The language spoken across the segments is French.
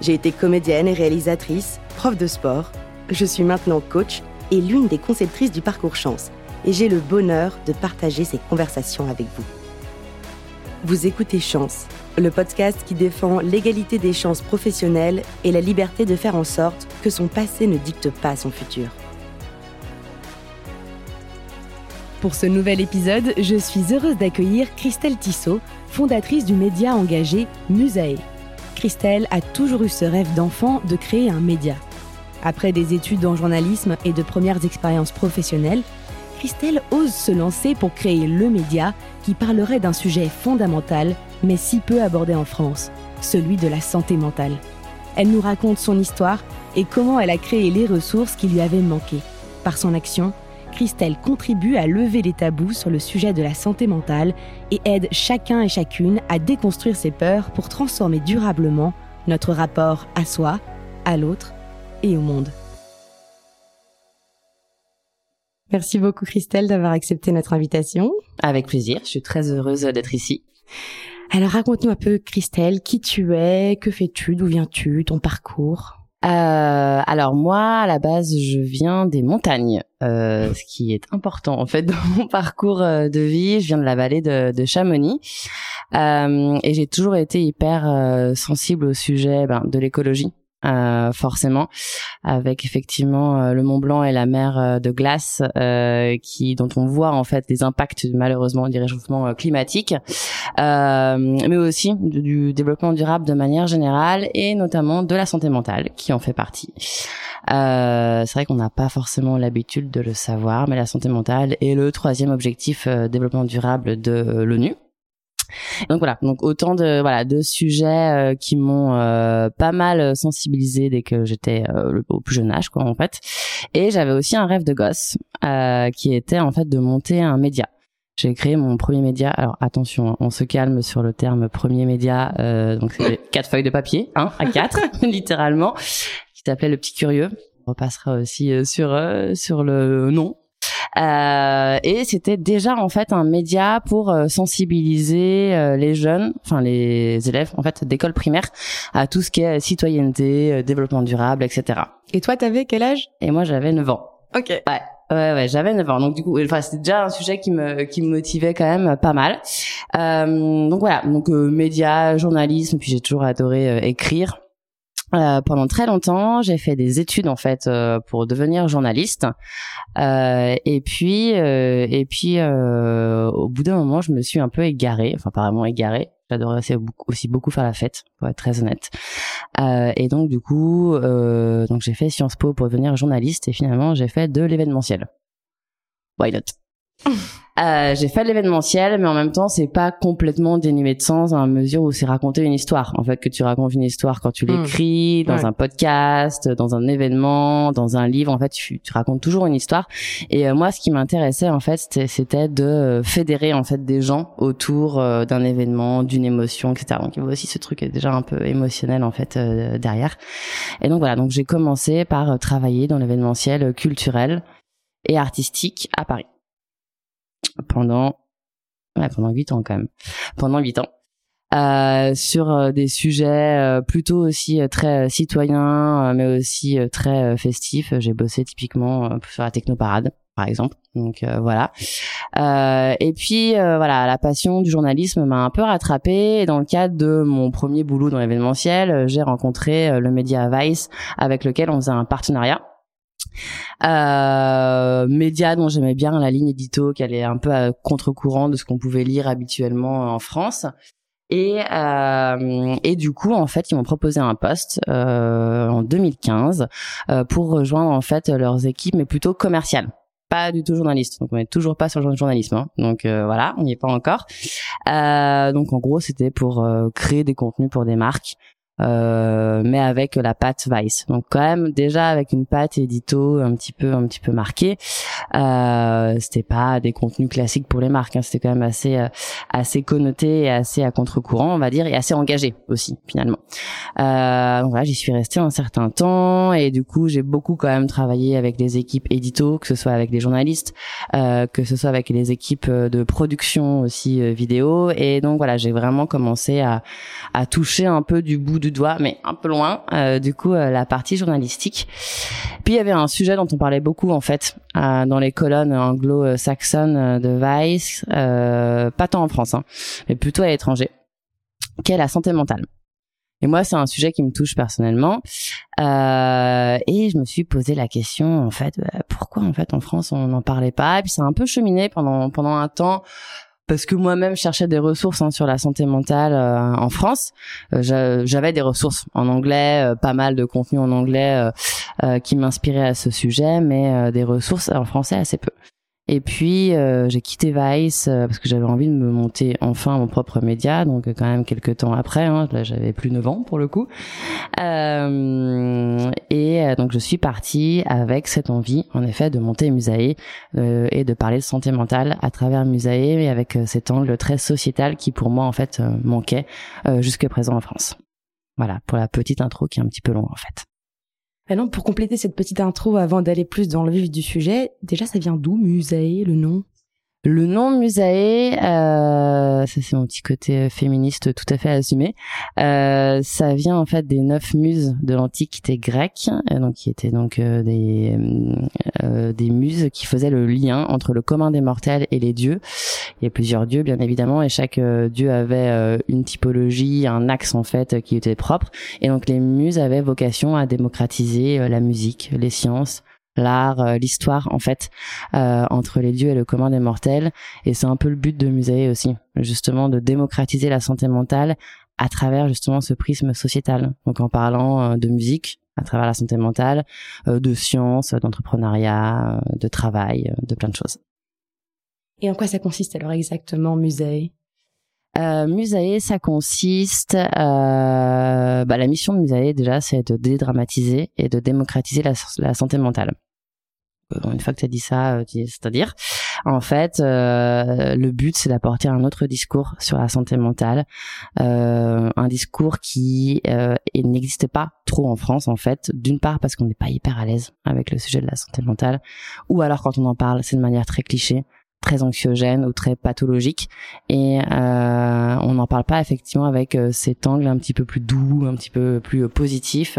J'ai été comédienne et réalisatrice, prof de sport. Je suis maintenant coach et l'une des conceptrices du parcours chance. Et j'ai le bonheur de partager ces conversations avec vous. Vous écoutez Chance, le podcast qui défend l'égalité des chances professionnelles et la liberté de faire en sorte que son passé ne dicte pas son futur. Pour ce nouvel épisode, je suis heureuse d'accueillir Christelle Tissot, fondatrice du média engagé Musae. Christelle a toujours eu ce rêve d'enfant de créer un média. Après des études en journalisme et de premières expériences professionnelles, Christelle ose se lancer pour créer le média qui parlerait d'un sujet fondamental mais si peu abordé en France, celui de la santé mentale. Elle nous raconte son histoire et comment elle a créé les ressources qui lui avaient manqué. Par son action, Christelle contribue à lever les tabous sur le sujet de la santé mentale et aide chacun et chacune à déconstruire ses peurs pour transformer durablement notre rapport à soi, à l'autre et au monde. Merci beaucoup Christelle d'avoir accepté notre invitation. Avec plaisir, je suis très heureuse d'être ici. Alors raconte-nous un peu Christelle, qui tu es, que fais-tu, d'où viens-tu, ton parcours? Euh, alors moi, à la base, je viens des montagnes, euh, ce qui est important en fait dans mon parcours euh, de vie. Je viens de la vallée de, Chamonix euh, et j'ai toujours été hyper euh, sensible au sujet ben, de l'écologie. Euh, forcément, avec effectivement euh, le Mont Blanc et la mer euh, de glace, qui dont on voit en fait les impacts malheureusement du réchauffement climatique, mais aussi du, du, développement durable de manière générale et notamment de la santé mentale qui en fait partie. c'est vrai qu'on n'a pas forcément l'habitude de le savoir, mais la santé mentale est le troisième objectif développement durable de l'ONU. Donc voilà, donc autant de voilà de sujets euh, qui m'ont euh, pas mal sensibilisé dès que j'étais euh, au plus jeune âge quoi en fait. Et j'avais aussi un rêve de gosse qui était en fait de monter un média. J'ai créé mon premier média. Alors attention, on se calme sur le terme premier média. donc c'est quatre feuilles de papier, hein, à quatre littéralement, qui s'appelait le petit curieux. On repassera aussi sur sur le nom euh, et c'était déjà en fait un média pour euh, sensibiliser euh, les jeunes, enfin les élèves en fait d'école primaire à tout ce qui est citoyenneté, développement durable, etc. Et toi, t'avais quel âge? Et moi, j'avais 9 ans. Ok. Ouais. Ouais, ouais, j'avais 9 ans. Donc du coup, enfin, c'était déjà un sujet qui me qui me motivait quand même pas mal. Euh, donc voilà, donc euh, médias, journalisme, puis j'ai toujours adoré écrire. Euh, pendant très longtemps, j'ai fait des études en fait euh, pour devenir journaliste. Euh, et puis, euh, et puis, au bout d'un moment, je me suis un peu égarée, enfin vraiment égarée. J'adorais aussi beaucoup, faire la fête, pour être très honnête. et donc du coup, donc j'ai fait Sciences Po pour devenir journaliste et finalement j'ai fait de l'événementiel. Why not? Euh, j'ai fait l'événementiel, mais en même temps, c'est pas complètement dénué de sens la mesure où c'est raconter une histoire. En fait, que tu racontes une histoire quand tu hmm. l'écris, dans un podcast, dans un événement, dans un livre. En fait, tu, tu racontes toujours une histoire. Et euh, moi, ce qui m'intéressait, en fait, c'était de fédérer en fait des gens autour euh, d'un événement, d'une émotion, etc. Donc, il y avait aussi ce truc déjà un peu émotionnel en fait derrière. Et donc voilà. Donc, j'ai commencé par travailler dans l'événementiel culturel et artistique à Paris pendant ouais, pendant huit ans quand même. Pendant huit ans. Euh, sur euh, des sujets euh, plutôt aussi très citoyens mais aussi très festifs. J'ai bossé typiquement sur la technoparade par exemple. Donc voilà. Et puis voilà la passion du journalisme m'a un peu rattrapé et dans le cadre de mon premier boulot dans l'événementiel j'ai rencontré le média Vice avec lequel on faisait un partenariat euh, média dont j'aimais bien la ligne édito, qui allait un peu à contre-courant de ce qu'on pouvait lire habituellement en France. Et, euh, et du coup, en fait, ils m'ont proposé un poste euh, en 2015 euh, pour rejoindre en fait leurs équipes, mais plutôt commerciales pas du tout journaliste. Donc on est toujours pas sur le journalisme. Hein. Donc euh, voilà, on n'y est pas encore. Euh, donc en gros, c'était pour euh, créer des contenus pour des marques euh, mais avec la patte Vice. Donc quand même déjà avec une patte édito un petit peu un petit peu marquée. Euh, c'était pas des contenus classiques pour les marques, hein. c'était quand même assez euh, assez connoté et assez à contre-courant, on va dire, et assez engagé aussi finalement. Euh, donc voilà, j'y suis restée un certain temps et du coup j'ai beaucoup quand même travaillé avec des équipes édito, que ce soit avec des journalistes, euh, que ce soit avec les équipes de production aussi vidéo et donc voilà j'ai vraiment commencé à à toucher un peu du bout de doigt, mais un peu loin, euh, du coup, euh, la partie journalistique. Puis il y avait un sujet dont on parlait beaucoup en fait euh, dans les colonnes anglo-saxonnes de Vice, pas tant en France, hein, mais plutôt à l'étranger, qu'est la santé mentale. Et moi, c'est un sujet qui me touche personnellement. Euh, et je me suis posé la question, en fait, pourquoi en fait en France on n'en parlait pas? Et puis ça a un peu cheminé pendant pendant un temps parce que moi-même cherchais des ressources hein, sur la santé mentale euh, en France. Euh, j'avais des ressources en anglais, euh, pas mal de contenu en anglais qui m'inspiraient à ce sujet, mais des ressources en français assez peu. Et puis euh, j'ai quitté Vice euh, parce que j'avais envie de me monter enfin mon propre média, donc quand même quelques temps après, hein, là j'avais plus 9 ans pour le coup. Euh, et euh, donc je suis partie avec cette envie, en effet, de monter Musae et de parler de santé mentale à travers Musae, mais avec cet angle très sociétal qui pour moi en fait manquait jusque présent en France. Voilà pour la petite intro qui est un petit peu longue en fait. Alors, pour compléter cette petite intro avant d'aller plus dans le vif du sujet, déjà ça vient d'où Musae, le nom? Le nom Musae, euh, ça c'est mon petit côté euh, féministe tout à fait assumé. Euh, ça vient en fait des neuf muses de l'antiquité grecque, euh, donc qui étaient donc euh, des des muses qui faisaient le lien entre le commun des mortels et les dieux. Il y a plusieurs dieux bien évidemment, et chaque dieu avait une typologie, un axe en fait qui était propre. Et donc les muses avaient vocation à démocratiser la musique, les sciences, l'art, euh, l'histoire en fait euh, entre les dieux et le commun des mortels. Et c'est un peu le but de Musée aussi, justement de démocratiser la santé mentale à travers justement ce prisme sociétal. Donc en parlant euh, de musique à travers la santé mentale, de science, d'entrepreneuriat, de travail, de plein de choses. Et en quoi ça consiste alors exactement Musée euh, ça consiste. Euh, bah, la mission de Musae déjà, c'est de dédramatiser et de démocratiser la, la santé mentale. Euh, une fois que tu as dit ça, euh, c'est-à-dire, en fait, euh, le but c'est d'apporter un autre discours sur la santé mentale, euh, un discours qui euh, n'existe pas trop en France en fait. D'une part parce qu'on n'est pas hyper à l'aise avec le sujet de la santé mentale, ou alors quand on en parle, c'est de manière très cliché très anxiogène ou très pathologique. Et euh, on n'en parle pas effectivement avec cet angle un petit peu plus doux, un petit peu plus positif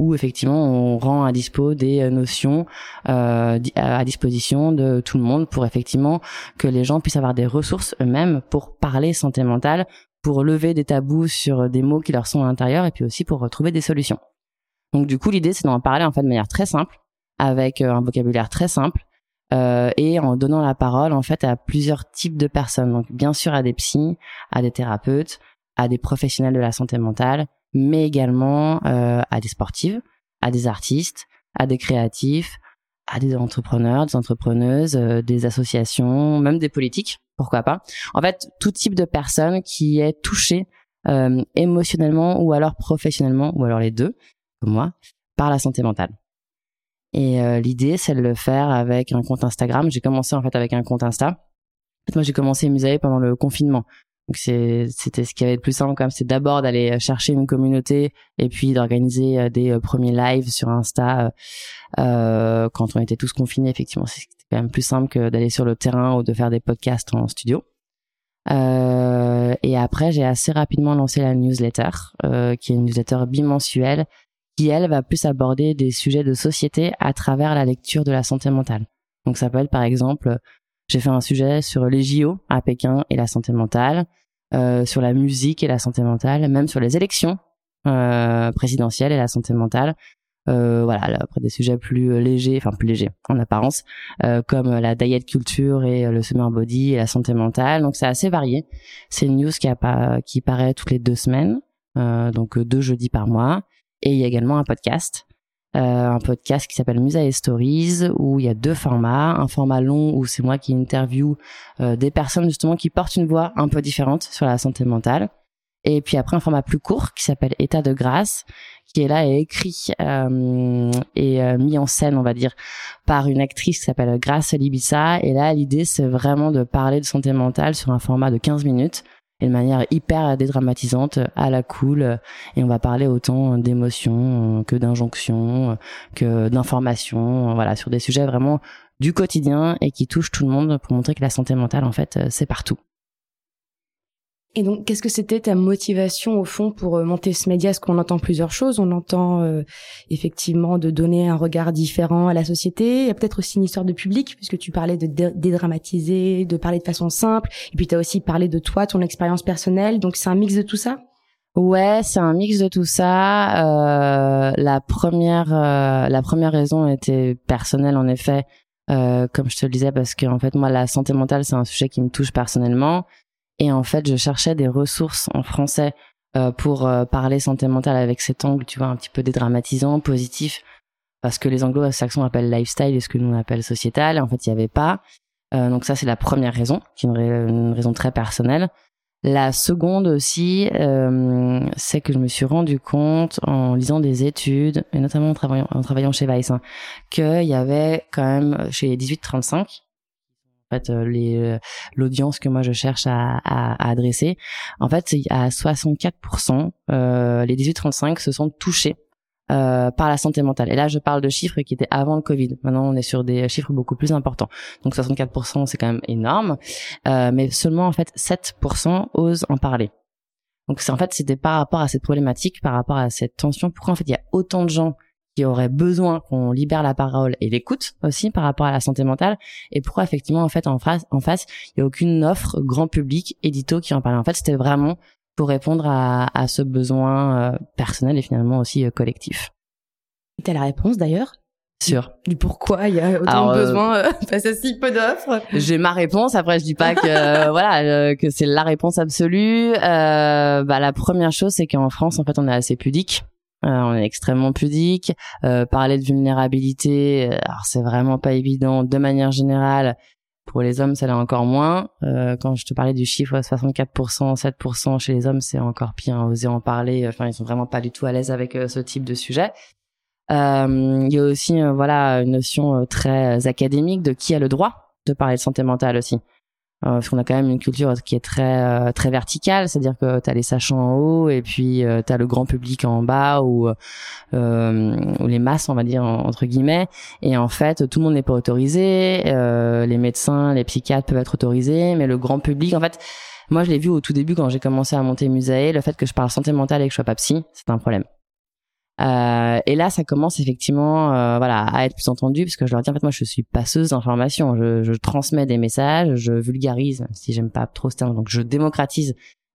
où effectivement on rend à dispo des euh, notions euh, à disposition de tout le monde pour effectivement que les gens puissent avoir des ressources eux-mêmes pour parler santé mentale, pour lever des tabous sur des mots qui leur sont à l'intérieur et puis aussi pour retrouver des solutions. Donc du coup l'idée c'est d'en parler en fait de manière très simple avec euh, un vocabulaire très simple euh, et en donnant la parole en fait à plusieurs types de personnes. Donc bien sûr à des psys, à des thérapeutes, à des professionnels de la santé mentale, mais également euh, à des sportives, à des artistes, à des créatifs, à des entrepreneurs, des entrepreneuses, euh, des associations, même des politiques, pourquoi pas. En fait, tout type de personne qui est touchée euh, émotionnellement ou alors professionnellement, ou alors les deux, comme moi, par la santé mentale. Et euh, l'idée, c'est de le faire avec un compte Instagram. J'ai commencé en fait avec un compte Insta. moi, j'ai commencé Musae pendant le confinement. Donc c'était ce qui avait le plus simple quand même, c'est d'abord d'aller chercher une communauté et puis d'organiser euh, des euh, premiers lives sur Insta euh, quand on était tous confinés. Effectivement, c'était quand même plus simple que d'aller sur le terrain ou de faire des podcasts en studio. Euh, et après, j'ai assez rapidement lancé la newsletter, euh, qui est une newsletter bimensuelle, qui elle va plus aborder des sujets de société à travers la lecture de la santé mentale. Donc ça peut être par exemple, j'ai fait un sujet sur les JO à Pékin et la santé mentale. Euh, sur la musique et la santé mentale, même sur les élections euh, présidentielles et la santé mentale. Euh, voilà, après des sujets plus légers, enfin plus légers en apparence, euh, comme la diet culture et le summer body et la santé mentale. Donc c'est assez varié. C'est une news qui, a qui paraît toutes les deux semaines, euh, donc deux jeudis par mois. Et il y a également un podcast euh, un podcast qui s'appelle Musa Stories où il y a deux formats, un format long où c'est moi qui interview euh, des personnes justement qui portent une voix un peu différente sur la santé mentale. Et puis après un format plus court qui s'appelle État de grâce, qui est là et écrit euh, et euh, mis en scène, on va dire, par une actrice qui s'appelle Grace Libissa. Et là, l'idée, c'est vraiment de parler de santé mentale sur un format de 15 minutes et de manière hyper dédramatisante, à la cool. Et on va parler autant d'émotions que d'injonctions, que d'informations, voilà, sur des sujets vraiment du quotidien et qui touchent tout le monde pour montrer que la santé mentale, en fait, c'est partout. Et donc, qu'est-ce que c'était ta motivation au fond pour euh, monter ce média? Parce qu'on entend plusieurs choses? On entend euh, effectivement de donner un regard différent à la société. Il y a peut-être aussi une histoire de public, puisque tu parlais de dédramatiser, de parler de façon simple. Et puis, tu as aussi parlé de toi, ton expérience personnelle. Donc, c'est un mix de tout ça? Ouais, c'est un mix de tout ça. Euh, la première, euh, la première raison était personnelle en effet, comme je te le disais, parce que en fait moi la santé mentale c'est un sujet qui me touche personnellement. Et en fait, je cherchais des ressources en français euh, pour euh, parler santé mentale avec cet angle, tu vois, un petit peu dédramatisant, positif, parce que les anglo-saxons appellent lifestyle et ce que nous on appelle sociétal. En fait, il n'y avait pas. Euh, donc ça, c'est la première raison, qui est une, raison très personnelle. La seconde aussi, euh, c'est que je me suis rendu compte en lisant des études, et notamment en travaillant, en travaillant chez Weiss, hein, qu'il y avait quand même chez les 18-35, en fait euh, les euh, l'audience que moi je cherche à, à, à adresser en fait à 64% euh, les 18-35 se sont touchés euh, par la santé mentale. Et là, je parle de chiffres qui étaient avant le Covid. Maintenant, on est sur des chiffres beaucoup plus importants. Donc 64%, c'est quand même énorme. Euh, mais seulement, en fait, 7% osent en parler. Donc c'est en fait, c'était par rapport à cette problématique, par rapport à cette tension. Pourquoi en fait, il y a autant de gens qui aurait besoin qu'on libère la parole et l'écoute aussi par rapport à la santé mentale et pourquoi effectivement en fait en face en face il y a aucune offre grand public édito qui en parle en fait c'était vraiment pour répondre à, à ce besoin euh, personnel et finalement aussi euh, collectif t'as la réponse d'ailleurs? Sûr. Du pourquoi il y a autant de besoin euh, face à si peu d'offres J'ai ma réponse. Après, je dis pas que voilà que c'est la réponse absolue. bah la première chose, c'est qu'en France, en fait, on est assez pudique. Euh, on est extrêmement pudique. Euh, parler de vulnérabilité, euh, alors c'est vraiment pas évident de manière générale. Pour les hommes, ça l'est encore moins. quand je te parlais du chiffre 64%, 7% chez les hommes, c'est encore pire. Hein, oser en parler. Enfin, ils sont vraiment pas du tout à l'aise avec ce type de sujet. Il y a aussi, voilà, une notion très académique de qui a le droit de parler de santé mentale aussi. Euh, parce qu'on a quand même une culture qui est très euh, très verticale, c'est-à-dire que tu as les sachants en haut et puis euh, tu as le grand public en bas ou, ou les masses, on va dire entre guillemets. Et en fait, tout le monde n'est pas autorisé. les médecins, les psychiatres peuvent être autorisés, mais le grand public, en fait, moi je l'ai vu au tout début quand j'ai commencé à monter Musae, le fait que je parle santé mentale et que je sois pas psy, c'est un problème. Euh, et là, ça commence effectivement, euh, voilà, à être plus entendu parce que je leur dis en fait, moi, je suis passeuse d'informations. Je, je, transmets des messages, je vulgarise, si j'aime pas trop ce terme, donc je démocratise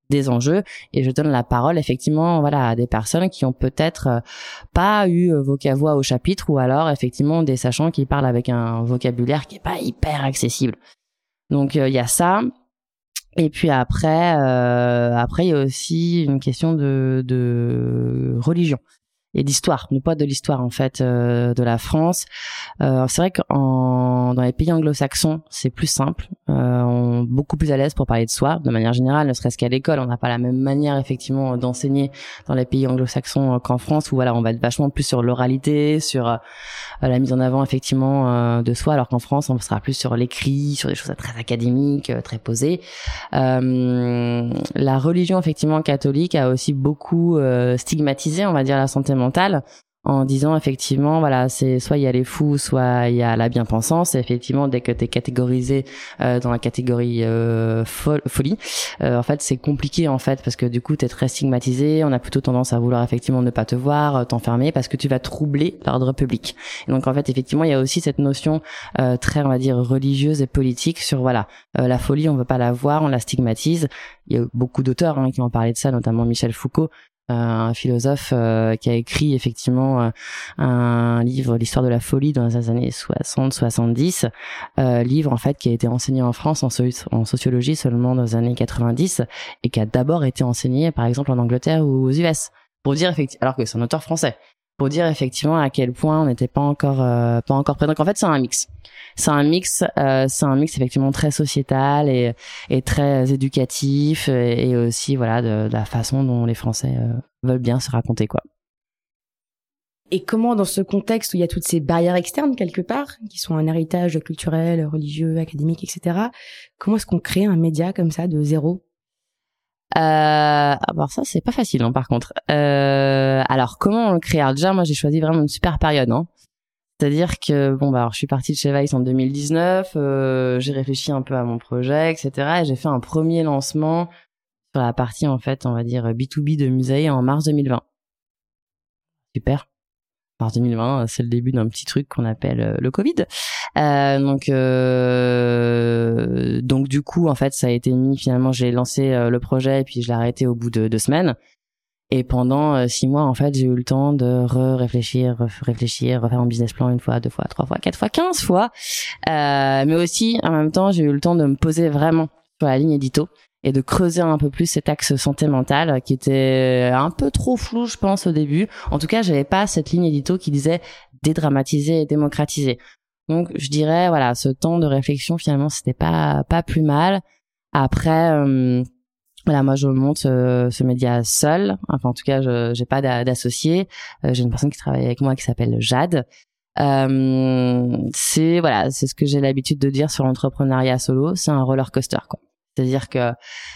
des enjeux et je donne la parole effectivement voilà à des personnes qui ont peut-être euh, pas eu voix au chapitre ou alors effectivement des sachants qui parlent avec un vocabulaire qui est pas hyper accessible. Donc il y a ça. Et puis après, euh, après il y a aussi une question de, de religion et d'histoire, ne pas de l'histoire en fait euh, de la France. Euh, c'est vrai que dans les pays anglo-saxons, c'est plus simple, euh, on est beaucoup plus à l'aise pour parler de soi, de manière générale, ne serait-ce qu'à l'école, on n'a pas la même manière effectivement d'enseigner dans les pays anglo-saxons qu'en France, où voilà, on va être vachement plus sur l'oralité, sur euh, la mise en avant effectivement euh, de soi, alors qu'en France, on sera plus sur l'écrit, sur des choses très académiques, très posées. la religion effectivement catholique a aussi beaucoup stigmatisé, on va dire, la santé mentale en disant effectivement voilà c'est soit il y a les fous soit il y a la bien-pensance. Et effectivement dès que tu es catégorisé euh, dans la catégorie euh, folie euh, en fait c'est compliqué en fait parce que du coup tu es très stigmatisé. On a plutôt tendance à vouloir effectivement ne pas te voir t'enfermer parce que tu vas troubler l'ordre public. Et donc en fait effectivement il y a aussi cette notion très on va dire religieuse et politique sur voilà la folie on veut pas la voir on la stigmatise. Il y a beaucoup d'auteurs hein, qui ont parlé de ça notamment Michel Foucault un philosophe euh, qui a écrit effectivement euh, un livre l'histoire de la folie dans les années 60 70 euh, livre en fait qui a été enseigné en France en, en, sociologie seulement dans les années 90 et qui a d'abord été enseigné par exemple en Angleterre ou aux US pour dire effectivement alors que c'est un auteur français pour dire effectivement à quel point on n'était pas encore pas encore prêt. Donc en fait, c'est un mix c'est un mix, euh, c'est un mix effectivement très sociétal et, et très éducatif et, aussi voilà de, la façon dont les Français euh, veulent bien se raconter quoi. Et comment, dans ce contexte où il y a toutes ces barrières externes quelque part, qui sont un héritage culturel, religieux, académique, etc., comment est-ce qu'on crée un média comme ça de zéro? euh, alors ça c'est pas facile hein, par contre. Euh, alors comment on le crée? Alors, Déjà moi j'ai choisi vraiment une super période. Hein. C'est-à-dire que bon bah alors je suis partie de chez Vice en 2019, euh, j'ai réfléchi un peu à mon projet, etc. Et j'ai fait un premier lancement sur la partie en fait, on va dire B2B de Musée en mars 2020. Super. Mars 2020, c'est le début d'un petit truc qu'on appelle euh, le Covid. Euh, donc euh, donc du coup en fait ça a été mis finalement j'ai lancé euh, le projet et puis je l'ai arrêté au bout de deux semaines. Et pendant euh, six mois, en fait, j'ai eu le temps de réfléchir, réfléchir, refaire un business plan une fois, deux fois, trois fois, quatre fois, quinze fois. Euh, mais aussi, en même temps, j'ai eu le temps de me poser vraiment sur la ligne édito et de creuser un peu plus cet axe santé mentale qui était un peu trop flou, je pense, au début. En tout cas, j'avais pas cette ligne édito qui disait dédramatiser et démocratiser. Donc, je dirais, voilà, ce temps de réflexion, finalement, c'était pas pas plus mal. Après. Euh, voilà, moi je monte euh, ce média seul. Enfin, en tout cas, je j'ai pas d'associé. Euh, j'ai une personne qui travaille avec moi qui s'appelle Jade. Euh, c'est voilà, c'est ce que j'ai l'habitude de dire sur l'entrepreneuriat solo. C'est un roller coaster, quoi. C'est-à-dire que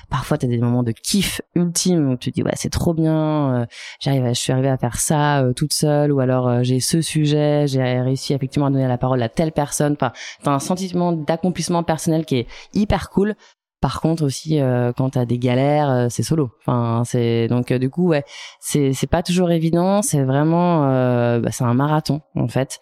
parfois tu as des moments de kiff ultime où tu te dis ouais c'est trop bien, j'arrive, je suis arrivée à faire ça toute seule ou alors j'ai ce sujet, j'ai réussi effectivement à donner la parole à telle personne. Enfin, t'as un sentiment d'accomplissement personnel qui est hyper cool. Par contre aussi euh, quand t'as des galères, euh, c'est solo. Enfin c'est donc euh, du coup ouais, c'est c'est pas toujours évident. C'est vraiment bah, c'est un marathon en fait.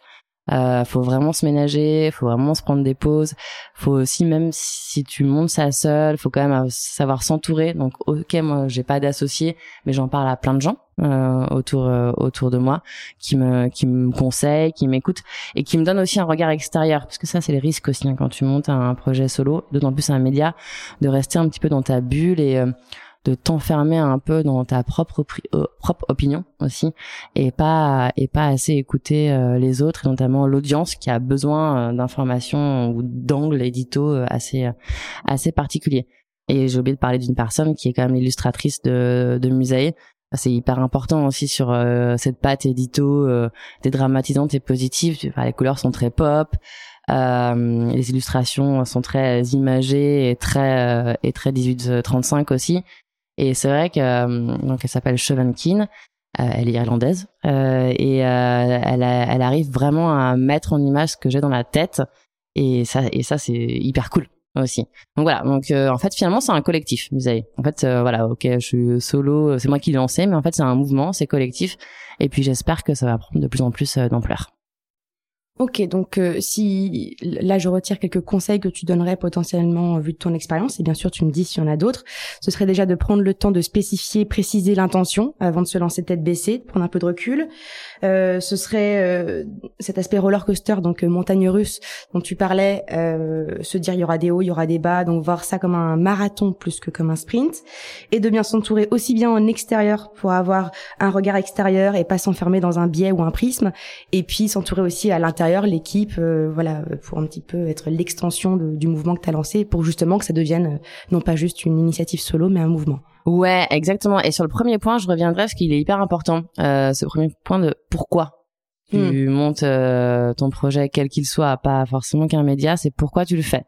Euh, faut vraiment se ménager, faut vraiment se prendre des pauses. Faut aussi même si tu montes ça seul, faut quand même savoir s'entourer. Donc ok moi j'ai pas d'associé, mais j'en parle à plein de gens euh, autour euh, autour de moi qui me qui me conseillent, qui m'écoutent et qui me donnent aussi un regard extérieur parce que ça c'est les risques aussi hein, quand tu montes un projet solo, d'autant plus un média, de rester un petit peu dans ta bulle et euh, de t'enfermer un peu dans ta propre euh, propre opinion aussi et pas et pas assez écouter euh, les autres et notamment l'audience qui a besoin euh, d'informations ou d'angles édito assez assez particuliers. Et j'ai oublié de parler d'une personne qui est quand même l'illustratrice de de Musée. C'est hyper important aussi sur cette patte édito dédramatisante et positive. les couleurs sont très pop. Euh, les illustrations sont très imagées et très et très 1835 aussi et c'est vrai que euh, donc elle s'appelle Chevenkin. Euh, elle est irlandaise euh, et elle, elle arrive vraiment à mettre en image ce que j'ai dans la tête et ça et ça c'est hyper cool aussi. Donc voilà, donc en fait finalement c'est un collectif, Musée. En fait voilà, OK, je suis solo, c'est moi qui l'ai lancé mais en fait c'est un mouvement, c'est collectif et puis j'espère que ça va prendre de plus en plus d'ampleur. Ok, donc euh, si là je retire quelques conseils que tu donnerais potentiellement vu de ton expérience, et bien sûr tu me dis s'il y en a d'autres, ce serait déjà de prendre le temps de spécifier, préciser l'intention avant de se lancer tête baissée, de prendre un peu de recul. Euh, ce serait euh, cet aspect roller coaster, donc montagne russe dont tu parlais, se dire il y aura des hauts, il y aura des bas, donc voir ça comme un marathon plus que comme un sprint, et de bien s'entourer aussi bien en extérieur pour avoir un regard extérieur et pas s'enfermer dans un biais ou un prisme, et puis s'entourer aussi à l'intérieur l'équipe, euh, voilà, pour un petit peu être l'extension du mouvement que tu as lancé, pour justement que ça devienne euh, non pas juste une initiative solo, mais un mouvement. Ouais, exactement. Et sur le premier point, je reviendrai parce qu'il est hyper important. Euh, ce premier point de pourquoi tu hmm. montes ton projet, quel qu'il soit, pas forcément qu'un média, c'est pourquoi tu le fais.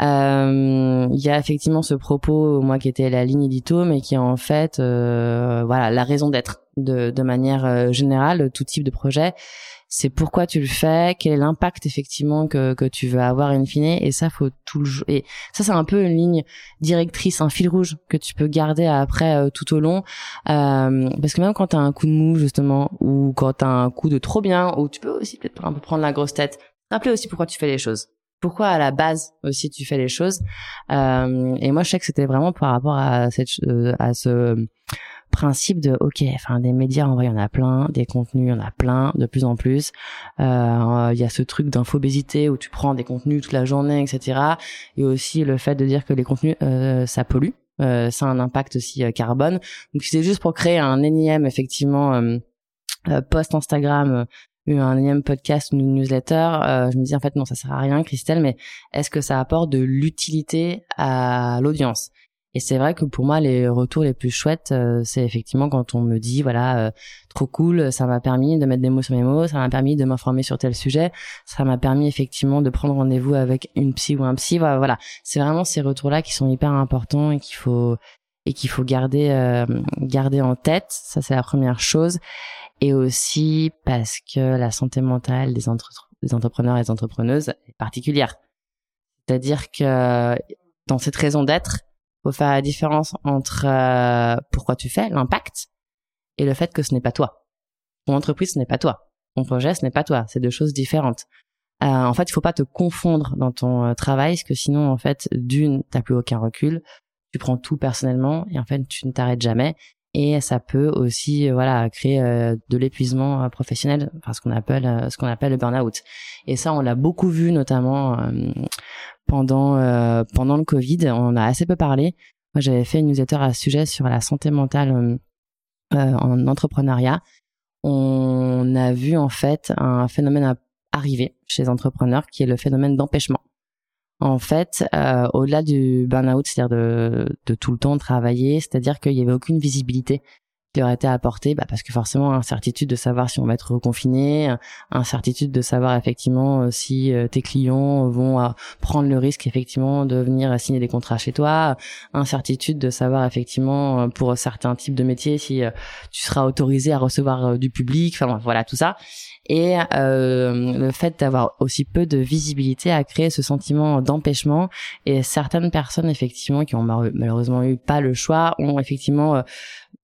Il y a effectivement ce propos, moi qui était la ligne édito, mais qui est en fait, voilà, la raison d'être de, de manière générale, tout type de projet c'est pourquoi tu le fais, quel est l'impact effectivement que, que tu veux avoir in fine, et ça faut tout le et ça c'est un peu une ligne directrice, un fil rouge que tu peux garder après euh, tout au long, euh, parce que même quand t'as un coup de mou justement, ou quand t'as un coup de trop bien, ou tu peux aussi peut-être un peu prendre la grosse tête, rappeler aussi pourquoi tu fais les choses. Pourquoi à la base aussi tu fais les choses. Euh, et moi je sais que c'était vraiment par rapport à cette euh, à ce principe de ok enfin des médias en vrai il y en a plein des contenus il y en a plein de plus en plus. Euh, il y a ce truc d'infobésité où tu prends des contenus toute la journée etc et aussi le fait de dire que les contenus euh, ça pollue. Euh, ça a un impact aussi euh, carbone. Donc c'est juste pour créer un énième effectivement post Instagram un énième podcast une newsletter, je me dis en fait non ça sert à rien Christelle, mais est-ce que ça apporte de l'utilité à l'audience? Et c'est vrai que pour moi, les retours les plus chouettes, euh, c'est effectivement quand on me dit, voilà, euh, trop cool, ça m'a permis de mettre des mots sur mes mots, ça m'a permis de m'informer sur tel sujet, ça m'a permis effectivement de prendre rendez-vous avec une psy ou un psy. Voilà, c'est vraiment ces retours-là qui sont hyper importants et qu'il faut et qu'il faut garder euh, garder en tête. Ça, c'est la première chose. Et aussi parce que la santé mentale des, des entrepreneurs et des entrepreneuses est particulière. C'est-à-dire que dans cette raison d'être, faut faire la différence entre euh, pourquoi tu fais, l'impact, et le fait que ce n'est pas toi. Ton entreprise, ce n'est pas toi. Ton projet, ce n'est pas toi. C'est deux choses différentes. Euh, en fait, il faut pas te confondre dans ton euh, travail, parce que sinon, en fait, d'une, t'as plus aucun recul. Tu prends tout personnellement et en fait, tu ne t'arrêtes jamais. Et ça peut aussi, voilà, créer de l'épuisement professionnel, enfin ce qu'on appelle, ce qu'on appelle le burn-out. Et ça, on l'a beaucoup vu, notamment pendant euh, pendant le Covid. On a assez peu parlé. Moi, j'avais fait une newsletter à ce sujet sur la santé mentale euh, euh, en entrepreneuriat. On a vu en fait un phénomène arriver chez les entrepreneurs qui est le phénomène d'empêchement. En fait, au-delà du burn-out, c'est-à-dire de, tout le temps travailler, c'est-à-dire qu'il y avait aucune visibilité qui leur été apporté bah parce que forcément incertitude de savoir si on va être reconfiné incertitude de savoir effectivement euh, si euh, tes clients vont euh, prendre le risque effectivement de venir signer des contrats chez toi incertitude de savoir effectivement pour certains types de métiers si tu seras autorisé à recevoir du public enfin voilà tout ça. Et euh, le fait d'avoir aussi peu de visibilité a créé ce sentiment d'empêchement et certaines personnes effectivement qui ont malheureusement eu pas le choix ont effectivement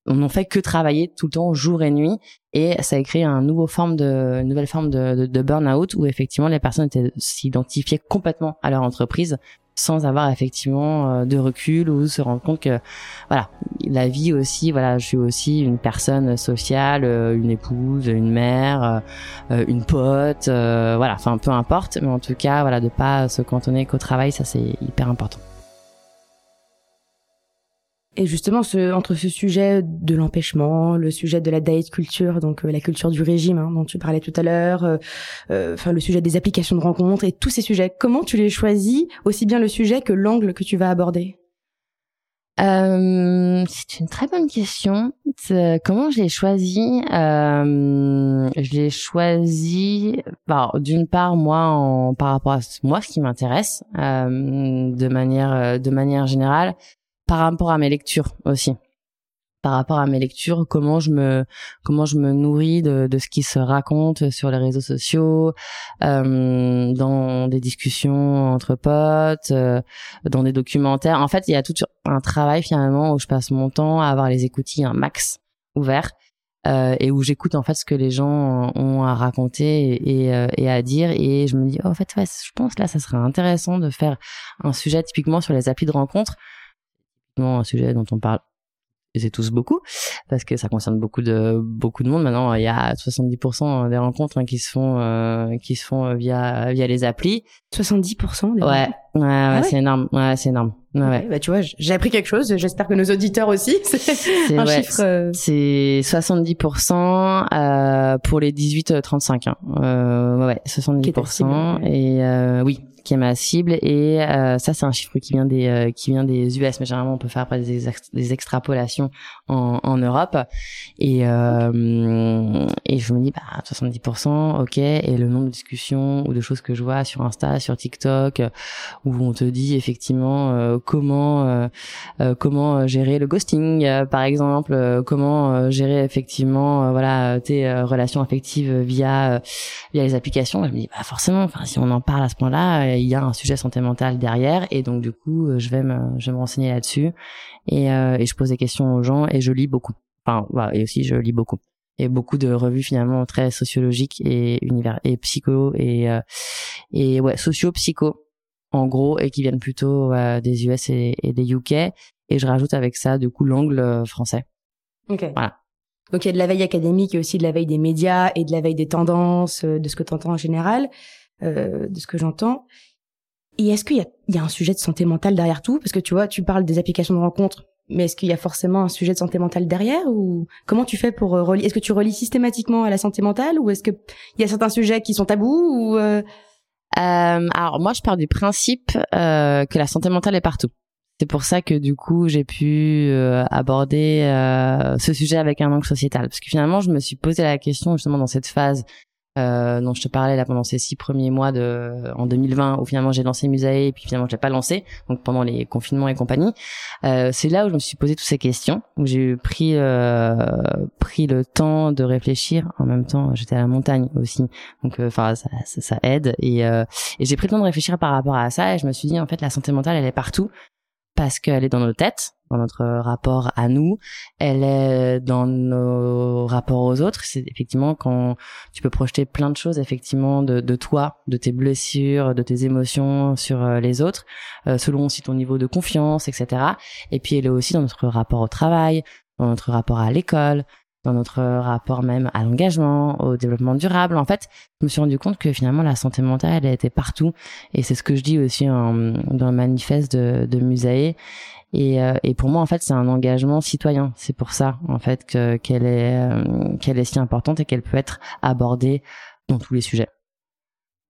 on n'en fait que travailler tout le temps, jour et nuit, et ça a créé un nouveau forme de, une nouvelle forme de, de, burn-out où effectivement les personnes s'identifiaient complètement à leur entreprise sans avoir effectivement euh, de recul ou se rendre compte que voilà la vie aussi voilà je suis aussi une personne sociale euh, une épouse une mère euh, une pote voilà enfin peu importe. Mais en tout cas voilà de pas se cantonner qu'au travail ça c'est hyper important et justement, entre ce sujet de l'empêchement, le sujet de la diet culture, donc euh, la culture du régime hein, dont tu parlais tout à l'heure, euh, euh, le sujet des applications de rencontres et tous ces sujets, comment tu les choisis, aussi bien le sujet que l'angle que tu vas aborder? C'est une très bonne question. Comment je l'ai choisi? Je l'ai choisi, d'une part moi en, par rapport à moi ce qui m'intéresse, de manière de manière générale par rapport à mes lectures aussi. Par rapport à mes lectures, comment je me comment je me nourris de, de ce qui se raconte sur les réseaux sociaux, euh, dans des discussions entre potes, euh, dans des documentaires. En fait, il y a tout un travail finalement où je passe mon temps à avoir les écoutilles un max ouverts euh, et où j'écoute en fait ce que les gens ont à raconter et, et, et, à dire. Et je me dis oh, en fait ouais, je pense là ça serait intéressant de faire un sujet typiquement sur les applis de rencontre un sujet dont on parle c'est tous beaucoup parce que ça concerne beaucoup de beaucoup de monde. Maintenant il y a 70% des rencontres hein, qui se font euh, qui se font euh, via via les applis. 70% des ouais ouais, ah ouais, c'est énorme. Ouais c'est énorme. Ouais. bah tu vois j'ai appris quelque chose. J'espère que nos auditeurs aussi. C'est un chiffre euh, c'est 70% euh, pour les 18 35 hein. euh, ouais 70% et oui qui est ma cible. Et euh, ça c'est un chiffre qui vient des euh, qui vient des US mais généralement on peut faire après des, des extrapolations en, en Europe. Et euh, et je me dis bah 70% ok. Et le nombre de discussions ou de choses que je vois sur Insta sur TikTok où on te dit effectivement comment comment gérer le ghosting par exemple comment gérer effectivement voilà tes relations affectives via via les applications. Je me dis bah forcément enfin si on en parle à ce point-là il y a un sujet santé mentale derrière et donc du coup euh, je vais me je vais me renseigner là-dessus et, euh, et je pose des questions aux gens et je lis beaucoup. Enfin voilà, et aussi je lis beaucoup. Et beaucoup de revues finalement très sociologiques et univers et psycho et euh, et ouais socio psycho en gros et qui viennent plutôt des US et, des UK et je rajoute avec ça du coup l'angle français. Ok. Voilà. Donc il y a de la veille académique et aussi de la veille des médias et de la veille des tendances de ce que tu entends en général euh, de ce que j'entends. Et est-ce qu'il y a, il y a un sujet de santé mentale derrière tout? Parce que tu vois, tu parles des applications de rencontres. mais est-ce qu'il y a forcément un sujet de santé mentale derrière ou comment tu fais pour relier Est-ce que tu relis systématiquement à la santé mentale ou est-ce que il y a certains sujets qui sont tabous ou euh, alors moi, je pars du principe euh, que la santé mentale est partout. C'est pour ça que du coup, j'ai pu euh, aborder euh, ce sujet avec un angle sociétal. Parce que finalement, je me suis posé la question justement dans cette phase euh, dont je te parlais là pendant ces six premiers mois de en 2020 où finalement j'ai lancé Musae et puis finalement je l'ai pas lancé donc pendant les confinements et compagnie. Euh, c'est là où je me suis posé toutes ces questions où j'ai pris euh, pris le temps de réfléchir. En même temps j'étais à la montagne aussi donc euh, enfin ça, ça, ça, aide. Et, euh, et j'ai pris le temps de réfléchir par rapport à ça et je me suis dit en fait la santé mentale elle est partout parce qu'elle est dans nos têtes, dans notre rapport à nous, elle est dans nos rapports aux autres. C'est effectivement quand tu peux projeter plein de choses effectivement de, de toi, de tes blessures, de tes émotions sur euh, les autres, euh, selon aussi ton niveau de confiance, etc. Et puis elle est aussi dans notre rapport au travail, dans notre rapport à l'école, dans notre rapport même à l'engagement, au développement durable. En fait, je me suis rendu compte que finalement la santé mentale, elle était partout. Et c'est ce que je dis aussi dans le manifeste de, de Musae. Et, euh, et, pour moi, en fait, c'est un engagement citoyen. C'est pour ça, en fait, que qu'elle est euh, qu'elle est si importante et qu'elle peut être abordée dans tous les sujets.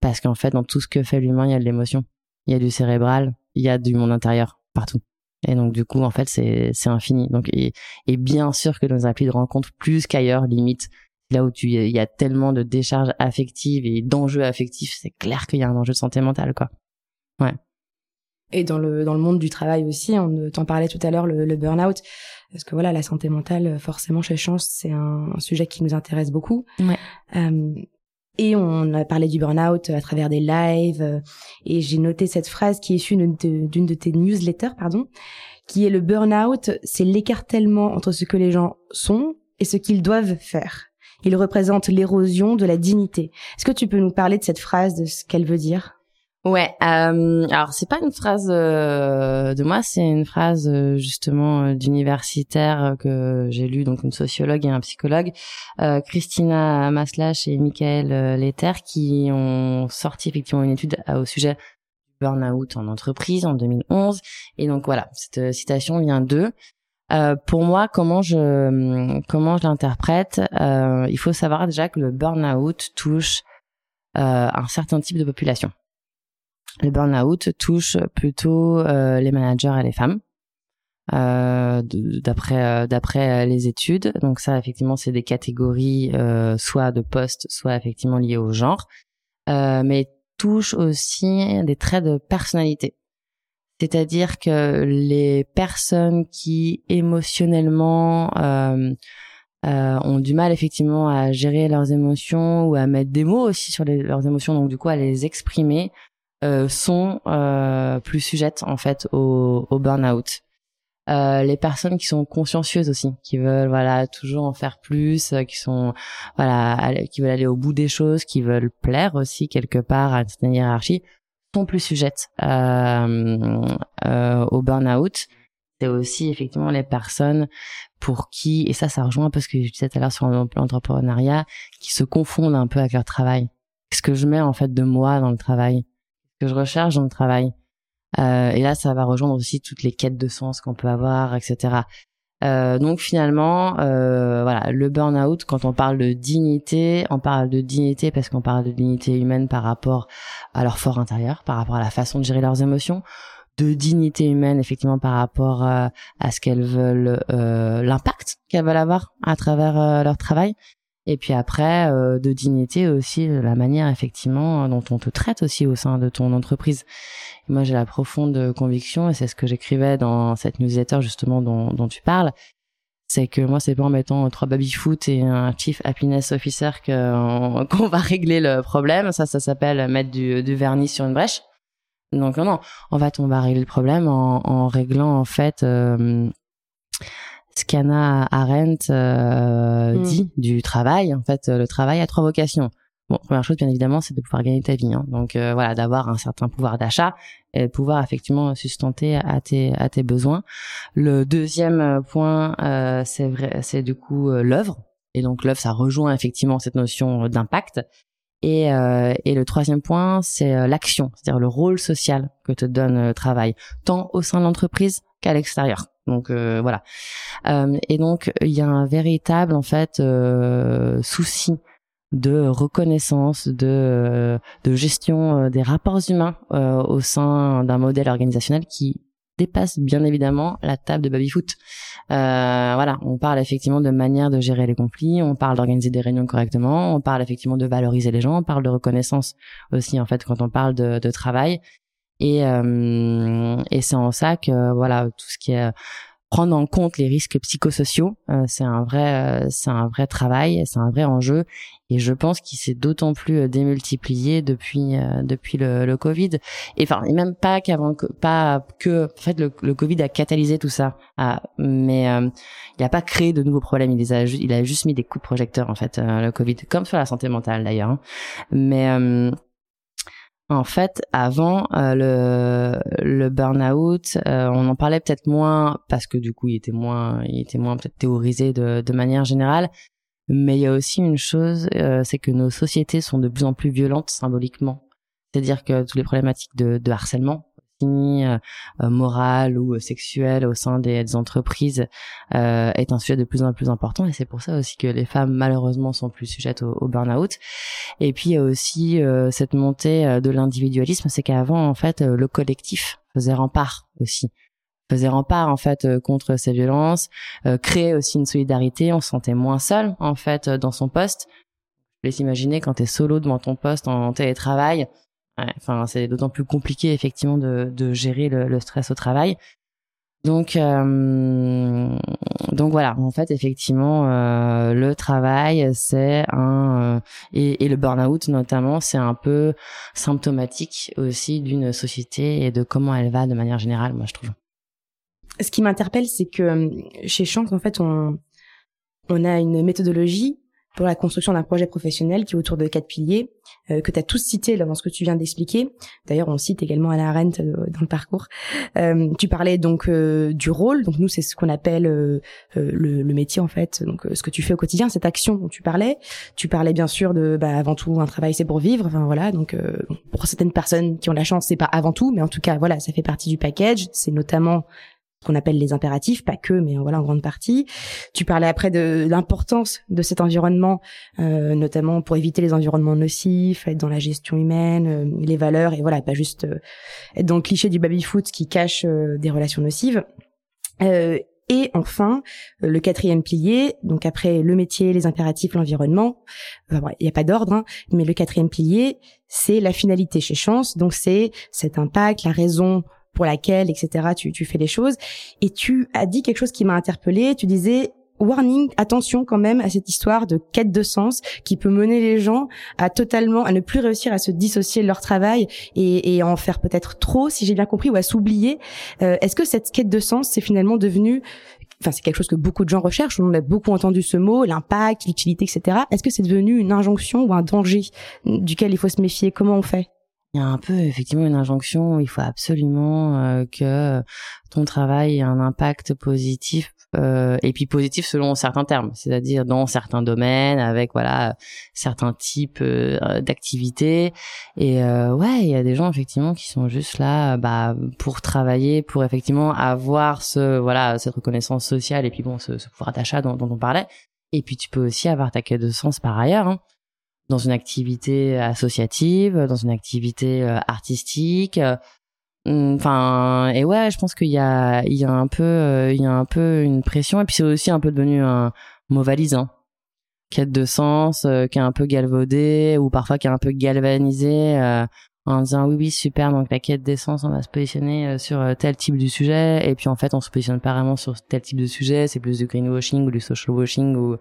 Parce qu'en fait, dans tout ce que fait l'humain, il y a de l'émotion, il y a du cérébral, il y a du monde intérieur partout. Et donc du coup, en fait, c'est infini. Donc et, et bien sûr que dans les applis de rencontre, plus qu'ailleurs, limite là où tu il y a tellement de décharges affectives et d'enjeux affectifs, c'est clair qu'il y a un enjeu de santé mentale, quoi. Ouais. Et dans le dans le monde du travail aussi, on t'en parlait tout à l'heure le, le burn-out, parce que voilà, la santé mentale, forcément chez Chance, c'est un, un, sujet qui nous intéresse beaucoup. Ouais. Euh, et on a parlé du burn-out à travers des lives. Euh, et j'ai noté cette phrase qui est issue d'une de, tes newsletters, pardon, qui est le burn-out, c'est l'écartèlement entre ce que les gens sont et ce qu'ils doivent faire. Il représente l'érosion de la dignité. Est-ce que tu peux nous parler de cette phrase, de ce qu'elle veut dire? Ouais, euh, alors c'est pas une phrase euh, de moi, c'est une phrase euh, justement euh, d'universitaire que j'ai lu, donc une sociologue et un psychologue, Christina Maslach et Michael Letter, qui ont sorti effectivement une étude au sujet du burn-out en entreprise en 2011. Et donc voilà, cette citation vient d'eux. pour moi, comment je comment je l'interprète Il faut savoir déjà que le burn-out touche un certain type de population le burn-out touche plutôt euh, les managers et les femmes. Euh, d'après euh, d'après les études donc ça effectivement c'est des catégories soit de postes soit effectivement liées au genre mais touche aussi des traits de personnalité c'est-à-dire que les personnes qui émotionnellement euh, ont du mal effectivement à gérer leurs émotions ou à mettre des mots aussi sur leurs émotions, donc du coup à les exprimer, euh, sont euh, plus sujettes en fait au, au burn-out. Euh, les personnes qui sont consciencieuses aussi, qui veulent voilà toujours en faire plus, euh, qui sont voilà qui veulent aller au bout des choses, qui veulent plaire aussi quelque part à une hiérarchie, sont plus sujettes euh, au burn-out. C'est aussi effectivement les personnes pour qui et ça ça rejoint un peu ce que je disais tout à l'heure sur l'entrepreneuriat, qui se confondent un peu avec leur travail. Qu'est-ce que je mets en fait de moi dans le travail que je recherche dans le travail. Euh, et là, ça va rejoindre aussi toutes les quêtes de sens qu'on peut avoir, etc. Euh, donc finalement, euh, voilà, le burn-out, quand on parle de dignité, on parle de dignité parce qu'on parle de dignité humaine par rapport à leur fort intérieur, par rapport à la façon de gérer leurs émotions, de dignité humaine effectivement par rapport euh, à ce qu'elles veulent, euh, l'impact qu'elles veulent avoir à travers euh, leur travail. Et puis après, euh, de dignité aussi, la manière effectivement dont on te traite aussi au sein de ton entreprise. moi, j'ai la profonde conviction, et c'est ce que j'écrivais dans cette newsletter justement dont, tu parles, c'est que moi, c'est pas en mettant trois baby-foot et un chief happiness officer qu'on va régler le problème. Ça, ça s'appelle mettre du, vernis sur une brèche. Donc non, en fait, on va régler le problème en, réglant en fait euh, ce qu'Anna Arendt euh, mm. dit du travail. En fait, le travail a trois vocations. Bon, première chose, bien évidemment, c'est de pouvoir gagner ta vie. Hein. Donc euh, voilà, d'avoir un certain pouvoir d'achat et de pouvoir effectivement sustenter à tes à tes besoins. Le deuxième point, euh, c'est vrai, c'est du coup euh, l'œuvre. Et donc l'œuvre, ça rejoint effectivement cette notion d'impact. Et, euh, et le troisième point, c'est l'action, c'est-à-dire le rôle social que te donne le travail, tant au sein de l'entreprise qu'à l'extérieur Donc voilà. et donc il y a un véritable en fait souci de reconnaissance, de, de gestion des rapports humains au sein d'un modèle organisationnel qui dépasse bien évidemment la table de baby-foot. Euh, voilà, on parle effectivement de manière de gérer les conflits, on parle d'organiser des réunions correctement, on parle effectivement de valoriser les gens, on parle de reconnaissance aussi en fait quand on parle de travail. Et, euh, et c'est en ça que voilà tout ce qui est prendre en compte les risques psychosociaux, euh, c'est un vrai, euh, c'est un vrai travail, c'est un vrai enjeu, et je pense qu'il s'est d'autant plus euh, démultiplié depuis depuis le, le, Covid. Et enfin, et même pas qu'avant, pas que, en fait, le, le, Covid a catalysé tout ça, ah, mais il n'a pas créé de nouveaux problèmes. Il les a, il a juste mis des coups de projecteur en fait, le Covid, comme sur la santé mentale d'ailleurs. Hein. Mais en fait, avant euh, le, le burn-out, euh, on en parlait peut-être moins parce que du coup, il était moins, il était moins peut-être théorisé de, de manière générale. Mais il y a aussi une chose, euh, c'est que nos sociétés sont de plus en plus violentes symboliquement. C'est-à-dire que toutes les problématiques de, de harcèlement, euh, euh, morale ou sexuelle au sein des, entreprises euh, est un sujet de plus en plus important et c'est pour ça aussi que les femmes malheureusement sont plus sujettes au, au burn-out. Et puis il y a aussi cette montée de l'individualisme, c'est qu'avant en fait le collectif faisait rempart aussi faisait rempart en fait contre ces violences, euh, créait aussi une solidarité, on se sentait moins seul en fait dans son poste. Je laisse imaginer quand tu es solo devant ton poste en télétravail, enfin, c'est d'autant plus compliqué effectivement de, de gérer le, le, stress au travail. Donc, euh, donc voilà. En fait, effectivement, euh, le travail, c'est un euh, et, et, le burn-out notamment, c'est un peu symptomatique aussi d'une société et de comment elle va de manière générale. Moi, je trouve. Ce qui m'interpelle, c'est que euh, chez Shank, en fait, on on a une méthodologie pour la construction d'un projet professionnel qui est autour de quatre piliers euh, que tu as tous cités dans ce que tu viens d'expliquer. D'ailleurs, on cite également Anna Arendt euh, dans le parcours. Euh, tu parlais donc euh, du rôle. Donc nous, c'est ce qu'on appelle euh, le, le, métier en fait. Donc ce que tu fais au quotidien, cette action dont tu parlais. Tu parlais bien sûr de, bah, avant tout, un travail c'est pour vivre. Enfin voilà. Donc pour certaines personnes qui ont la chance, c'est pas avant tout, mais en tout cas voilà, ça fait partie du package. C'est notamment qu'on appelle les impératifs, pas que, mais voilà en grande partie. Tu parlais après de l'importance de cet environnement, euh, notamment pour éviter les environnements nocifs, être dans la gestion humaine, euh, les valeurs, et voilà, pas juste euh, être dans le cliché du baby-foot qui cache des relations nocives. et enfin, le quatrième pilier, donc après le métier, les impératifs, l'environnement, il n'y a pas d'ordre, hein, mais le quatrième pilier, c'est la finalité chez Chance, donc c'est cet impact, la raison pour laquelle, etc. Tu, tu fais les choses. Et tu as dit quelque chose qui m'a interpellée. Tu disais warning, attention quand même à cette histoire de quête de sens qui peut mener les gens à totalement, à ne plus réussir à se dissocier de leur travail et, et en faire peut-être trop, si j'ai bien compris, ou à s'oublier. Euh, Est-ce que cette quête de sens, c'est finalement devenu, enfin c'est quelque chose que beaucoup de gens recherchent, on a beaucoup entendu ce mot, l'impact, l'utilité, etc. Est-ce que c'est devenu une injonction ou un danger duquel il faut se méfier? Comment on fait? Il y a un peu effectivement une injonction. Il faut absolument euh, que ton travail ait un impact positif euh, et puis positif selon certains termes, c'est-à-dire dans certains domaines avec voilà certains types euh, d'activités. Et euh, ouais, il y a des gens effectivement qui sont juste là bah pour travailler, pour effectivement avoir ce voilà cette reconnaissance sociale et puis bon ce, ce pouvoir d'achat dont, dont, on parlait. Et puis tu peux aussi avoir ta quête de sens par ailleurs. Hein dans une activité associative, dans une activité euh, artistique. Euh, enfin, et ouais, je pense qu'il y a, il y a un peu, euh, il y a un peu une pression. Et puis c'est aussi un peu devenu un mot valise, hein. quête de sens, qui est un peu galvaudé ou parfois qui est un peu galvanisé. en disant oui oui super donc la quête d'essence on va se positionner sur tel type de sujet et puis en fait on se positionne pas vraiment sur tel type de sujet c'est plus du greenwashing ou du social washing ou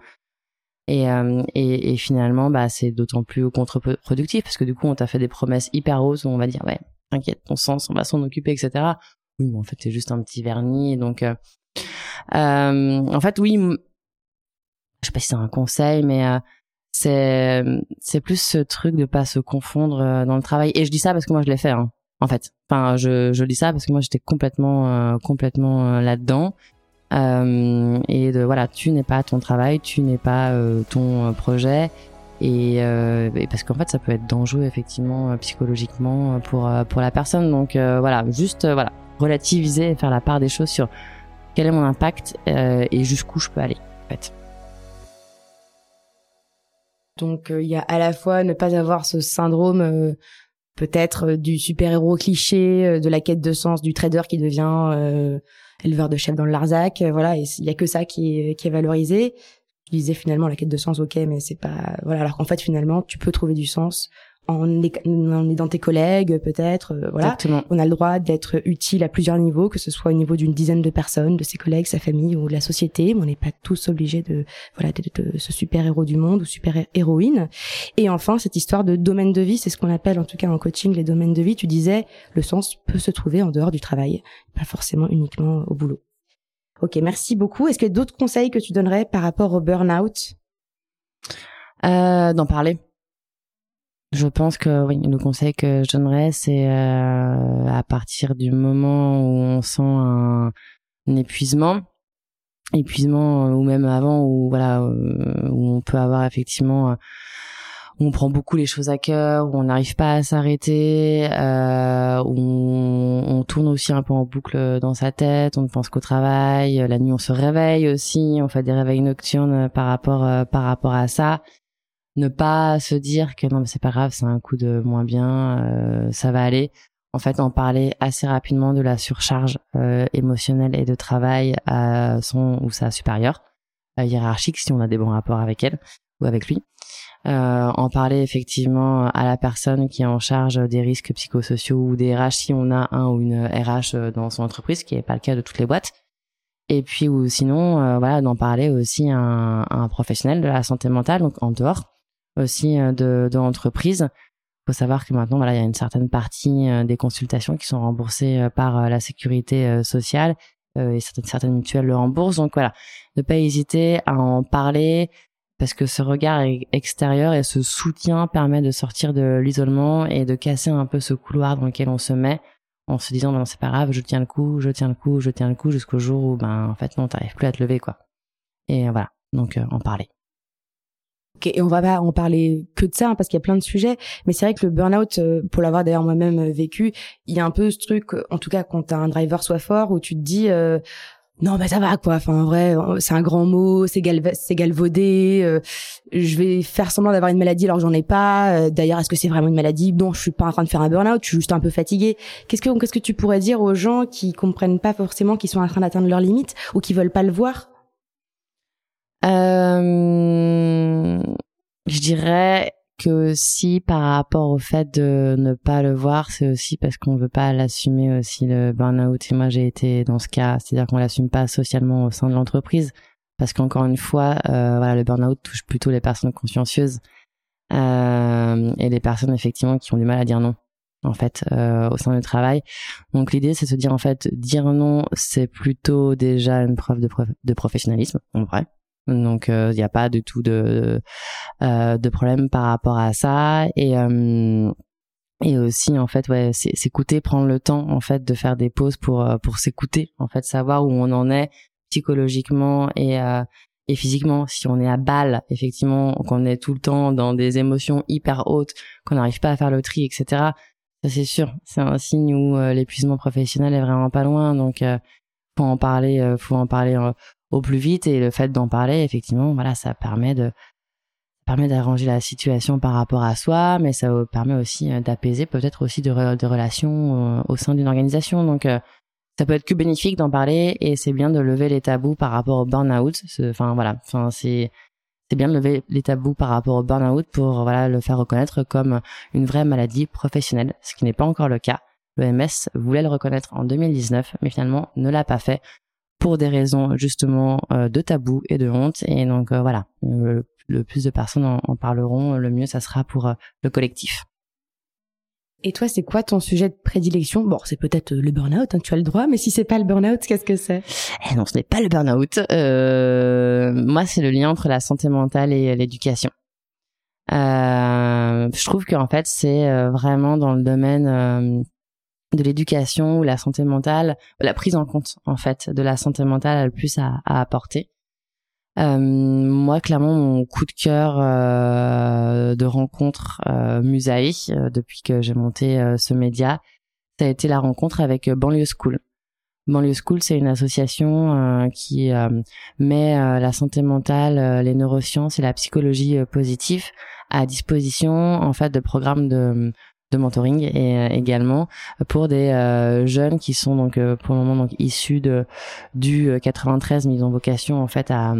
et, euh, et, et, finalement, bah, c'est d'autant plus contre-productif parce que du coup, on t'a fait des promesses hyper roses où on va dire, ouais, t'inquiète, ton sens, on va s'en occuper, etc. Oui, mais en fait, c'est juste un petit vernis. Donc, euh, euh, en fait, oui, je sais pas si c'est un conseil, mais euh, c'est c'est plus ce truc de pas se confondre euh, dans le travail. Et je dis ça parce que moi, je l'ai fait. Hein, en fait, enfin, je, je dis ça parce que moi, j'étais complètement complètement là-dedans euh, et de voilà, tu n'es pas ton travail, tu n'es pas euh, ton euh, projet. Et, euh, et, parce qu'en fait ça peut être dangereux effectivement psychologiquement pour pour la personne donc voilà juste voilà relativiser et faire la part des choses sur quel est mon impact et jusqu'où je peux aller en fait. Donc il y a à la fois ne pas avoir ce syndrome peut-être du super-héros cliché, de la quête de sens, du trader qui devient éleveur de chefs dans le Larzac, voilà, il y a que ça qui est, qui est valorisé je disais finalement la quête de sens, ok, mais c'est pas voilà. Alors qu'en fait finalement, tu peux trouver du sens en, en aidant tes collègues, peut-être. Euh, voilà. Exactement. On a le droit d'être utile à plusieurs niveaux, que ce soit au niveau d'une dizaine de personnes, de ses collègues, sa famille ou de la société. Mais on n'est pas tous obligés de voilà de, ce super héros du monde ou super héroïne. Et enfin, cette histoire de domaine de vie, c'est ce qu'on appelle en tout cas en coaching les domaines de vie. Tu disais, le sens peut se trouver en dehors du travail, pas forcément uniquement au boulot. Ok, merci beaucoup. Est-ce qu'il y a d'autres conseils que tu donnerais par rapport au burn-out? Euh, D'en parler. Je pense que oui, le conseil que je donnerais, c'est euh, à partir du moment où on sent un, épuisement, épuisement ou même avant, où voilà, euh, où on peut avoir effectivement où on prend beaucoup les choses à cœur, où on n'arrive pas à s'arrêter, euh, où on, tourne aussi un peu en boucle dans sa tête, on ne pense qu'au travail, la nuit on se réveille aussi, on fait des réveils nocturnes par rapport euh, par rapport à ça. Ne pas se dire que non mais c'est pas grave, c'est un coup de moins bien, euh, ça va aller. En fait, en parler assez rapidement de la surcharge euh, émotionnelle et de travail à son ou sa supérieure hiérarchique si on a des bons rapports avec elle ou avec lui euh, en parler effectivement à la personne qui est en charge des risques psychosociaux ou des RH si on a un ou une RH euh, dans son entreprise, ce qui n'est pas le cas de toutes les boîtes. Et puis ou sinon, euh, voilà, d'en parler aussi à un, professionnel de la santé mentale, donc en dehors aussi euh, de, de l'entreprise. Il faut savoir que maintenant, voilà, il y a une certaine partie des consultations qui sont remboursées par la sécurité sociale et certaines, certaines mutuelles le remboursent. Donc voilà, ne pas hésiter à en parler, parce que ce regard extérieur et ce soutien permet de sortir de l'isolement et de casser un peu ce couloir dans lequel on se met en se disant non c'est pas grave je tiens le coup je tiens le coup je tiens le coup jusqu'au jour où ben en fait non t'arrives plus à te lever quoi et voilà donc euh, en parler et on va pas en parler que de ça hein, parce qu'il y a plein de sujets, mais c'est vrai que le burn-out, euh, pour l'avoir d'ailleurs moi-même euh, vécu, il y a un peu ce truc, en tout cas quand t'as un driver soit fort, où tu te dis, non mais ça va quoi. Enfin en vrai c'est un grand mot c'est c'est galvaudé euh, je vais faire semblant d'avoir une maladie alors que j'en ai pas euh, d'ailleurs est-ce que c'est vraiment une maladie? Non je suis pas en train de faire un burn-out je suis juste un peu fatiguée. Qu'est-ce que qu'est-ce que tu pourrais dire aux gens qui comprennent pas forcément qu'ils sont en train d'atteindre leurs limites ou qui veulent pas le voir? Euh... je dirais que aussi par rapport au fait de ne pas le voir, c'est aussi parce qu'on veut pas l'assumer aussi le burn-out. Et moi, j'ai été dans ce cas, c'est-à-dire qu'on l'assume pas socialement au sein de l'entreprise, parce qu'encore une fois, euh, voilà, le burn-out touche plutôt les personnes consciencieuses euh, et les personnes effectivement qui ont du mal à dire non en fait euh, au sein du travail. Donc l'idée c'est de se dire en fait dire non c'est plutôt déjà une preuve de professionnalisme en vrai. Donc il euh, n'y a pas du tout de euh, de problème par rapport à ça. Et euh, et aussi en fait ouais s'écouter prendre le temps en fait de faire des pauses pour pour s'écouter en fait savoir où on en est psychologiquement et et physiquement. Si on est à balle effectivement qu'on est tout le temps dans des émotions hyper hautes qu'on n'arrive pas à faire le tri etc ça c'est sûr. C'est un signe où l'épuisement professionnel est vraiment pas loin. Donc faut en parler faut en parler au plus vite et le fait d'en parler effectivement voilà ça permet de permet d'arranger la situation par rapport à soi mais ça permet aussi euh, d'apaiser peut-être aussi de, relations euh, au sein d'une organisation. Donc euh, ça peut être que bénéfique d'en parler et c'est bien de lever les tabous par rapport au burn-out. Enfin voilà. Enfin c'est c'est bien de lever les tabous par rapport au burn-out pour voilà le faire reconnaître comme une vraie maladie professionnelle ce qui n'est pas encore le cas. L'OMS voulait le reconnaître en 2019 mais finalement ne l'a pas fait pour des raisons justement euh, de tabou et de honte. Et donc euh, voilà, euh, le plus de personnes en, parleront, le mieux ça sera pour le collectif. Et toi, c'est quoi ton sujet de prédilection? Bon, c'est peut-être le burn-out, hein, tu as le droit, mais si c'est pas le burn-out, qu'est-ce que c'est? Eh Non, ce n'est pas le burn-out. Euh, moi, c'est le lien entre la santé mentale et l'éducation. Euh, je trouve qu'en fait, c'est vraiment dans le domaine de l'éducation ou la santé mentale, la prise en compte en fait de la santé mentale a le plus à, apporter. Euh, moi, clairement, mon coup de cœur euh, de rencontre euh, Musae, euh, depuis que j'ai monté ce média, ça a été la rencontre avec Banlieue School. Banlieue School, c'est une association qui met la santé mentale, les neurosciences et la psychologie positive à disposition en fait de programmes de de mentoring et euh, également pour des euh, jeunes qui sont donc euh, pour le moment donc issus de du 93 mais ils ont vocation en fait à,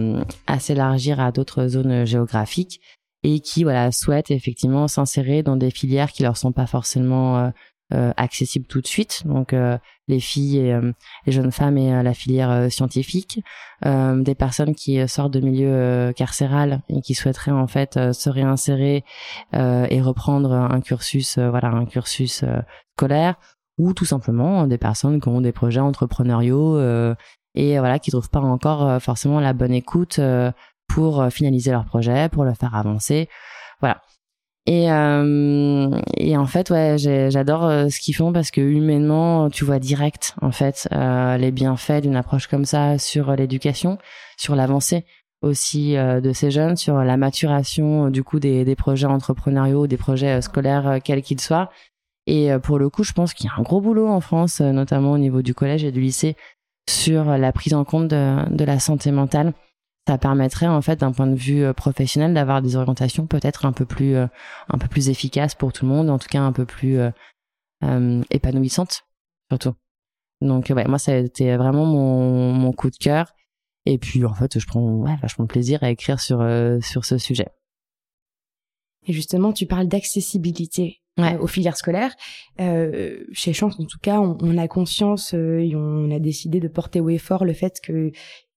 à s'élargir à d'autres zones géographiques et qui voilà souhaitent effectivement s'insérer dans des filières qui leur sont pas forcément euh, accessible tout de suite. Donc euh, les filles et euh, les jeunes femmes et la filière scientifique, des personnes qui sortent de milieu carcéral et qui souhaiteraient en fait se réinsérer et reprendre un cursus, voilà, un cursus scolaire, ou tout simplement des personnes qui ont des projets entrepreneuriaux et voilà qui trouvent pas encore forcément la bonne écoute pour finaliser leur projet, pour le faire avancer. Voilà. Et, euh, et en fait, ouais, j'adore euh, ce qu'ils font parce que humainement, tu vois direct en fait euh, les bienfaits d'une approche comme ça sur l'éducation, sur l'avancée aussi euh, de ces jeunes, sur la maturation du coup des, des projets entrepreneuriaux, des projets scolaires quels qu'ils soient. Et pour le coup, je pense qu'il y a un gros boulot en France, notamment au niveau du collège et du lycée, sur la prise en compte de, de la santé mentale ça permettrait en fait d'un point de vue euh, professionnel d'avoir des orientations peut-être un peu plus euh, un peu plus efficaces pour tout le monde en tout cas un peu plus euh, euh épanouissantes surtout donc ouais moi ça a été vraiment mon, mon coup de cœur et puis en fait je prends ouais, vachement de plaisir à écrire sur sur ce sujet et justement tu parles d'accessibilité ouais. aux filières scolaires. Euh, chez Chance, en tout cas, on, on a conscience et on a décidé de porter haut et fort le fait que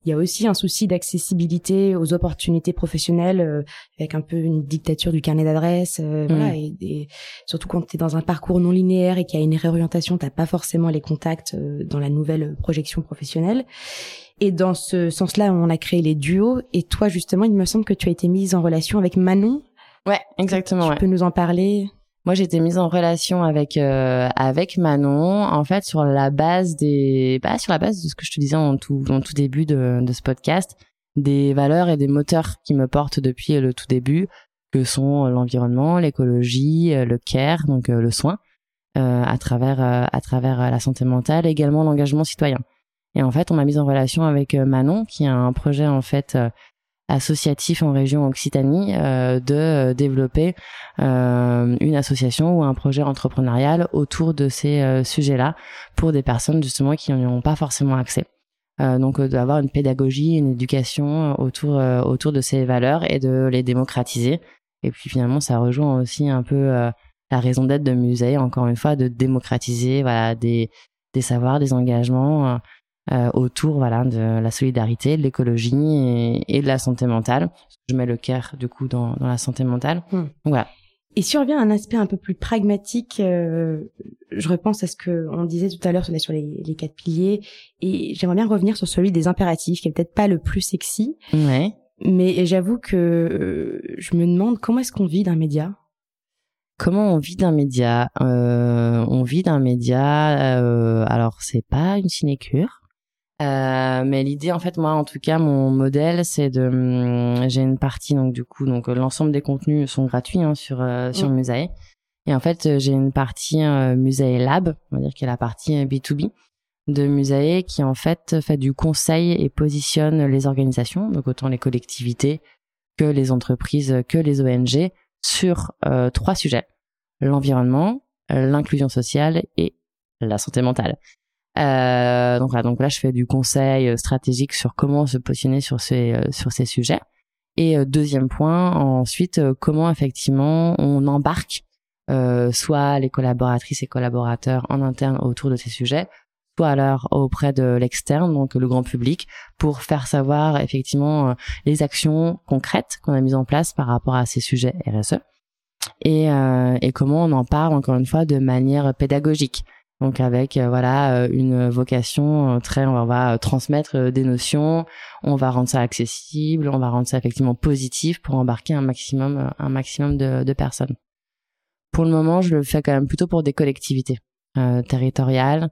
il y a aussi un souci d'accessibilité aux opportunités professionnelles euh, avec un peu une dictature du carnet d'adresse euh, mm. voilà et, surtout quand tu es dans un parcours non linéaire et qu'il y a une réorientation t'as pas forcément les contacts euh, dans la nouvelle projection professionnelle. Et dans ce sens-là on a créé les duos. Et toi justement il me semble que tu as été mise en relation avec Manon. Ouais exactement tu peux nous en parler? Moi, été mise en relation avec euh, avec Manon, en fait, sur la base des, bah, sur la base de ce que je te disais en tout en tout début de, de ce podcast, des valeurs et des moteurs qui me portent depuis le tout début, que sont l'environnement, l'écologie, le care, donc le soin, euh, à travers à travers la santé mentale, également l'engagement citoyen. Et en fait, on m'a mise en relation avec Manon, qui a un projet en fait associatif en région Occitanie euh, de euh, développer euh, une association ou un projet entrepreneurial autour de ces sujets-là pour des personnes justement qui n'y ont pas forcément accès. donc d'avoir une pédagogie, une éducation autour autour de ces valeurs et de les démocratiser. Et puis finalement, ça rejoint aussi un peu la raison d'être de musée, encore une fois, de démocratiser voilà des des savoirs, des engagements euh, autour voilà de la solidarité, de l'écologie et, de la santé mentale. Je mets le care du coup dans, dans la santé mentale. Hmm. Voilà. Et si on revient à un aspect un peu plus pragmatique, euh, je repense à ce que on disait tout à l'heure sur les, les quatre piliers, et j'aimerais bien revenir sur celui des impératifs, qui est peut-être pas le plus sexy. Ouais. Mais j'avoue que euh, je me demande comment est-ce qu'on vit d'un média? Comment on vit d'un média? Euh, On vit d'un média. Euh, alors c'est pas une sinécure. Euh, mais l'idée, en fait, moi, en tout cas, mon modèle, c'est de, hum, j'ai une partie donc du coup, donc l'ensemble des contenus sont gratuits hein, sur euh, sur mmh. Et en fait, j'ai une partie euh, Musae Lab, on va dire qui est la partie B2B euh, de Musae, qui en fait fait du conseil et positionne les organisations, donc autant les collectivités que les entreprises, que les ONG, sur trois sujets l'environnement, l'inclusion sociale et la santé mentale. Euh, donc là, donc là, je fais du conseil euh, stratégique sur comment se positionner sur ces euh, sujets. Et euh, deuxième point, ensuite, comment effectivement on embarque soit les collaboratrices et collaborateurs en interne autour de ces sujets, soit alors auprès de l'externe, donc le grand public, pour faire savoir effectivement les actions concrètes qu'on a mises en place par rapport à ces sujets RSE et, euh, et comment on en parle encore une fois de manière pédagogique. Donc avec euh, voilà euh, une vocation euh, très, on va, transmettre des notions, on va rendre ça accessible, on va rendre ça effectivement positif pour embarquer un maximum un maximum de, de personnes. Pour le moment, je le fais quand même plutôt pour des collectivités territoriales,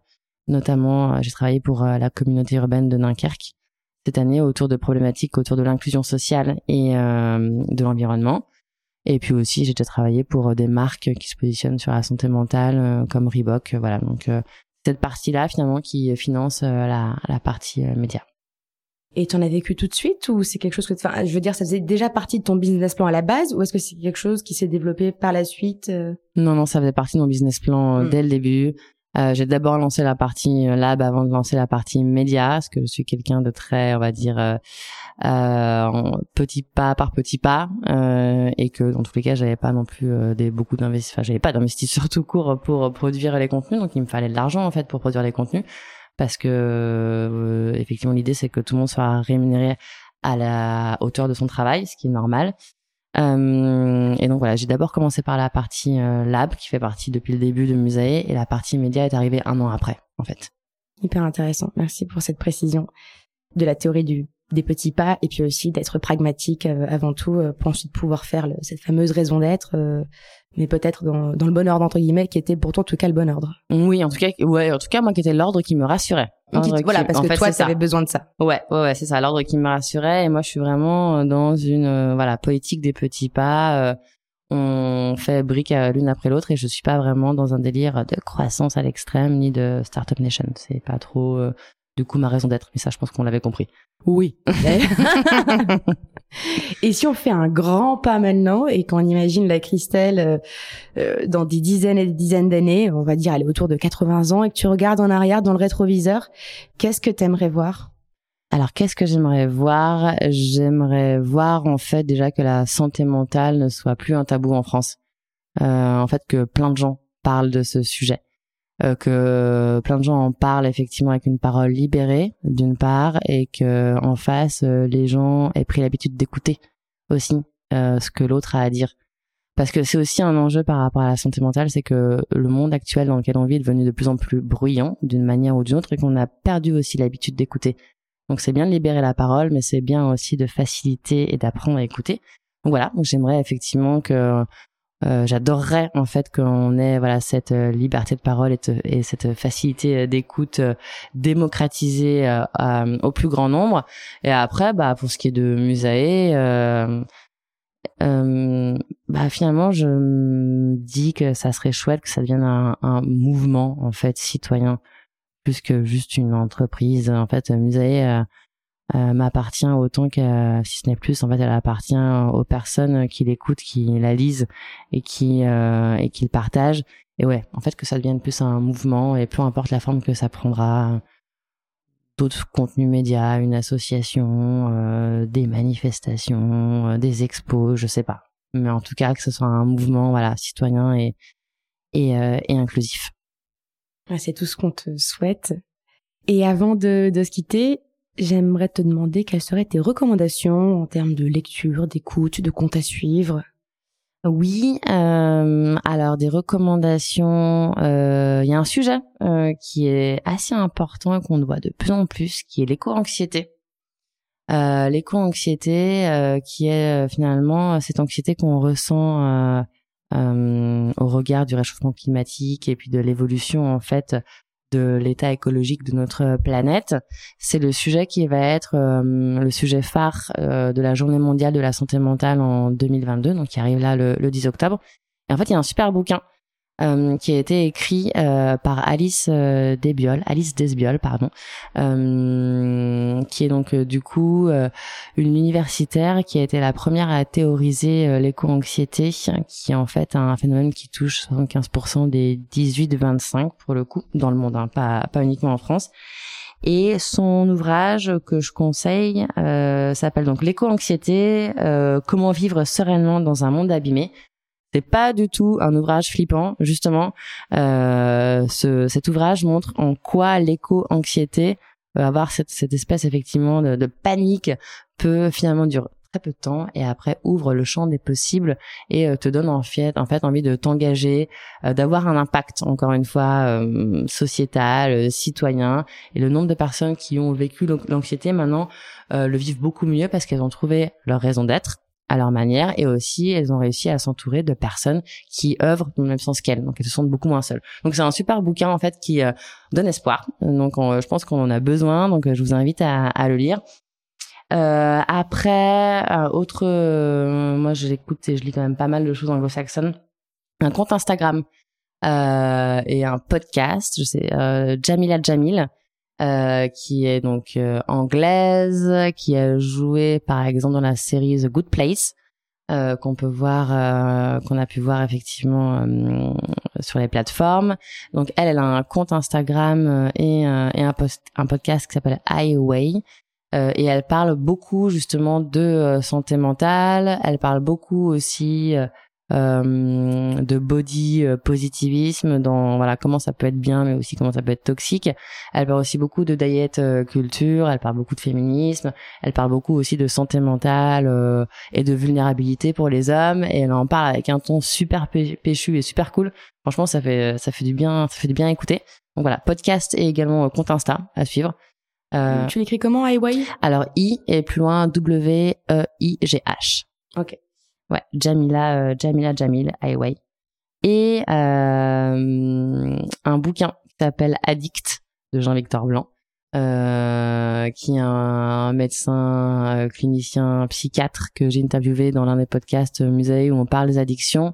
notamment j'ai travaillé pour la communauté urbaine de Dunkerque cette année autour de problématiques autour de l'inclusion sociale et de l'environnement. Et puis aussi, j'ai déjà travaillé pour euh, des marques qui se positionnent sur la santé mentale, euh, comme Reebok. Euh, voilà, donc cette partie-là finalement qui finance la, la partie média. Et tu en as vécu tout de suite ou c'est quelque chose que, enfin, je veux dire, ça faisait déjà partie de ton business plan à la base ou est-ce que c'est quelque chose qui s'est développé par la suite Non, non, ça faisait partie de mon business plan hmm. dès le début. Euh, j'ai d'abord lancé la partie euh, lab avant de lancer la partie média, parce que je suis quelqu'un de très, on va dire, euh, euh petit pas par petit pas, euh, et que dans tous les cas, j'avais pas non plus des beaucoup d'investissements, enfin, j'avais pas d'investisseurs tout court pour produire les contenus, donc il me fallait de l'argent en fait pour produire les contenus, parce que effectivement l'idée c'est que tout le monde soit rémunéré à la hauteur de son travail, ce qui est normal. Euh, et donc voilà, j'ai d'abord commencé par la partie euh, lab qui fait partie depuis le début de Musae et la partie média est arrivée un an après en fait. Hyper intéressant, merci pour cette précision de la théorie du des petits pas et puis aussi d'être pragmatique euh, avant tout pour ensuite pouvoir faire cette fameuse raison d'être mais peut-être dans, dans le bon ordre entre guillemets qui était pourtant en tout cas le bon ordre. Oui en tout cas ouais en tout cas moi qui était l'ordre qui me rassurait voilà parce que toi tu avais besoin de ça. Ouais ouais, ouais c'est ça. L'ordre qui me rassurait. Et moi je suis vraiment dans une voilà politique des petits pas. On fait brique l'une après l'autre et je suis pas vraiment dans un délire de croissance à l'extrême ni de startup nation. C'est pas trop du coup ma raison d'être mais ça je pense qu'on l'avait compris oui. et si on fait un grand pas maintenant et qu'on imagine la Christelle euh, euh, dans des dizaines et des dizaines d'années, on va dire elle est autour de 80 ans et que tu regardes en arrière dans le rétroviseur, qu'est-ce que tu aimerais voir? Alors, qu'est-ce que j'aimerais voir? J'aimerais voir en fait déjà que la santé mentale ne soit plus un tabou en France. Euh, en fait, que plein de gens parlent de ce sujet. Euh, que plein de gens en parlent effectivement avec une parole libérée d'une part et que en face euh, les gens aient pris l'habitude d'écouter aussi euh, ce que l'autre a à dire. Parce que c'est aussi un enjeu par rapport à la santé mentale c'est que le monde actuel dans lequel on vit est devenu de plus en plus bruyant d'une manière ou d'une autre et qu'on a perdu aussi l'habitude d'écouter. Donc c'est bien de libérer la parole mais c'est bien aussi de faciliter et d'apprendre à écouter. Donc voilà donc j'aimerais effectivement que euh, j'adorerais en fait qu'on ait voilà cette euh, liberté de parole et, et cette facilité euh, d'écoute démocratisée au plus grand nombre. Et après, bah pour ce qui est de Musae, bah finalement je me dis que ça serait chouette que ça devienne un, un mouvement en fait citoyen plus que juste une entreprise. En fait, Musae m'appartient autant que si ce n'est plus en fait elle appartient aux personnes qui l'écoutent qui la lisent et qui euh, et qui le partagent. Et ouais en fait que ça devienne plus un mouvement et peu importe la forme que ça prendra. D'autres contenus médias une association euh, des manifestations euh, des expos je sais pas. Mais en tout cas que ce soit un mouvement voilà citoyen et et, et inclusif. C'est tout ce qu'on te souhaite. Et avant de, de se quitter, J'aimerais te demander quelles seraient tes recommandations en termes de lecture, d'écoute, de compte à suivre. Oui, euh, alors des recommandations. Euh, il y a un sujet euh, qui est assez important et qu'on voit de plus en plus, qui est l'éco-anxiété. Euh, l'éco-anxiété, euh, qui est finalement cette anxiété qu'on ressent au regard du réchauffement climatique et puis de l'évolution en fait de l'état écologique de notre planète. C'est le sujet qui va être euh, le sujet phare euh, de la journée mondiale de la santé mentale en 2022, donc qui arrive là le, le 10 octobre. Et en fait, il y a un super bouquin euh, qui a été écrit euh, par Alice euh, Desbiol, Alice Desbiol, pardon, euh, qui est donc du coup une universitaire qui a été la première à théoriser l'éco-anxiété, qui est en fait un phénomène qui touche 75% des 18-25 pour le coup dans le monde, hein, pas pas uniquement en France. Et son ouvrage que je conseille s'appelle donc l'éco-anxiété, comment vivre sereinement dans un monde abîmé. C'est pas du tout un ouvrage flippant, justement. Euh, ce, cet ouvrage montre en quoi l'éco-anxiété, euh, avoir cette, cette espèce effectivement de, de, panique, peut finalement durer très peu de temps et après ouvre le champ des possibles et euh, te donne en fait, en fait envie de t'engager, euh, d'avoir un impact encore une fois euh, sociétal, citoyen. Et le nombre de personnes qui ont vécu l'anxiété maintenant le vivent beaucoup mieux parce qu'elles ont trouvé leur raison d'être à leur manière et aussi elles ont réussi à s'entourer de personnes qui œuvrent dans le même sens qu'elles. Donc elles se sentent beaucoup moins seules. Donc c'est un super bouquin en fait qui euh, donne espoir. Donc je pense qu'on en a besoin. Donc je vous invite à, à le lire. Euh, après autre euh, moi je l'écoute et je lis quand même pas mal de choses anglo-saxonnes. Un compte Instagram euh, et un podcast, je sais, euh, Jamila Jamil, euh, qui est donc euh, anglaise, qui a joué par exemple dans la série The Good Place, euh, qu'on peut voir, euh, qu'on a pu voir effectivement sur les plateformes. Donc elle, elle a un compte Instagram et, et un, post, un podcast qui s'appelle Highway. et elle parle beaucoup justement de santé mentale. Elle parle beaucoup aussi euh, de body euh, positivisme dans voilà comment ça peut être bien mais aussi comment ça peut être toxique. Elle parle aussi beaucoup de diet euh, culture elle parle beaucoup de féminisme elle parle beaucoup aussi de santé mentale et de vulnérabilité pour les hommes et elle en parle avec un ton super péchu et super cool. Franchement ça fait ça fait du bien ça fait du bien écouter. Donc voilà podcast et également compte Insta à suivre. Tu l'écris comment IY alors I et plus loin W E I G H. Ok Ouais, Jamila, euh, Jamila Jamil, Highway. Et euh, un bouquin qui s'appelle Addict de Jean-Victor Blanc, euh, qui est un médecin euh, clinicien psychiatre que j'ai interviewé dans l'un des podcasts musée où on parle des addictions.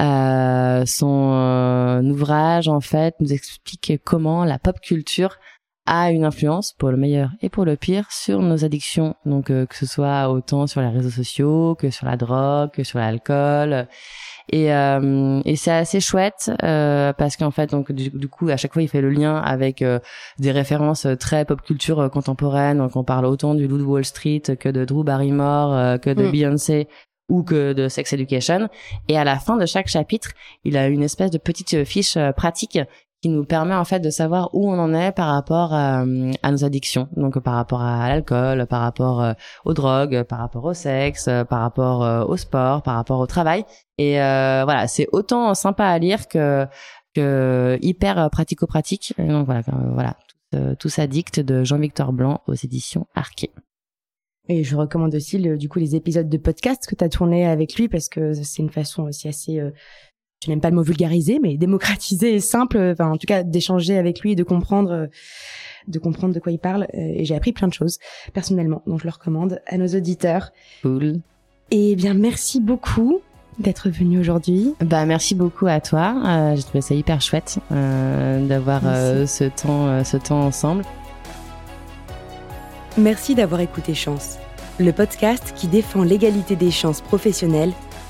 Euh, son ouvrage en fait nous explique comment la pop culture a une influence pour le meilleur et pour le pire sur nos addictions. Donc euh, que ce soit autant sur les réseaux sociaux que sur la drogue, que sur l'alcool. Et, euh, et c'est assez chouette euh, parce qu'en fait donc du, coup à chaque fois il fait le lien avec euh, des références très pop culture contemporaine. Donc on parle autant du Loup de Wall Street que de Drew Barrymore, que de mm. Beyoncé ou que de Sex Education. Et à la fin de chaque chapitre, il a une espèce de petite fiche pratique qui nous permet en fait de savoir où on en est par rapport à, nos addictions. Donc par rapport à l'alcool, par rapport euh, aux drogues, par rapport au sexe, euh, par rapport euh, au sport, par rapport au travail. Et voilà, c'est autant sympa à lire que hyper pratico-pratique. Donc voilà, voilà, tout, tout s'addicte de Jean-Victor Blanc aux éditions Arquet. Et je recommande aussi du coup les épisodes de podcast que tu as tourné avec lui parce que c'est une façon aussi assez je n'aime pas le mot vulgariser, mais démocratiser et simple, enfin en tout cas d'échanger avec lui et de comprendre, de comprendre de quoi il parle. Euh, et j'ai appris plein de choses personnellement, donc je le recommande à nos auditeurs. Cool. Et eh bien merci beaucoup d'être venu aujourd'hui. Bah merci beaucoup à toi. Euh, j'ai trouvé ça hyper chouette euh, d'avoir euh, ce temps, euh, ce temps ensemble. Merci d'avoir écouté Chance, le podcast qui défend l'égalité des chances professionnelles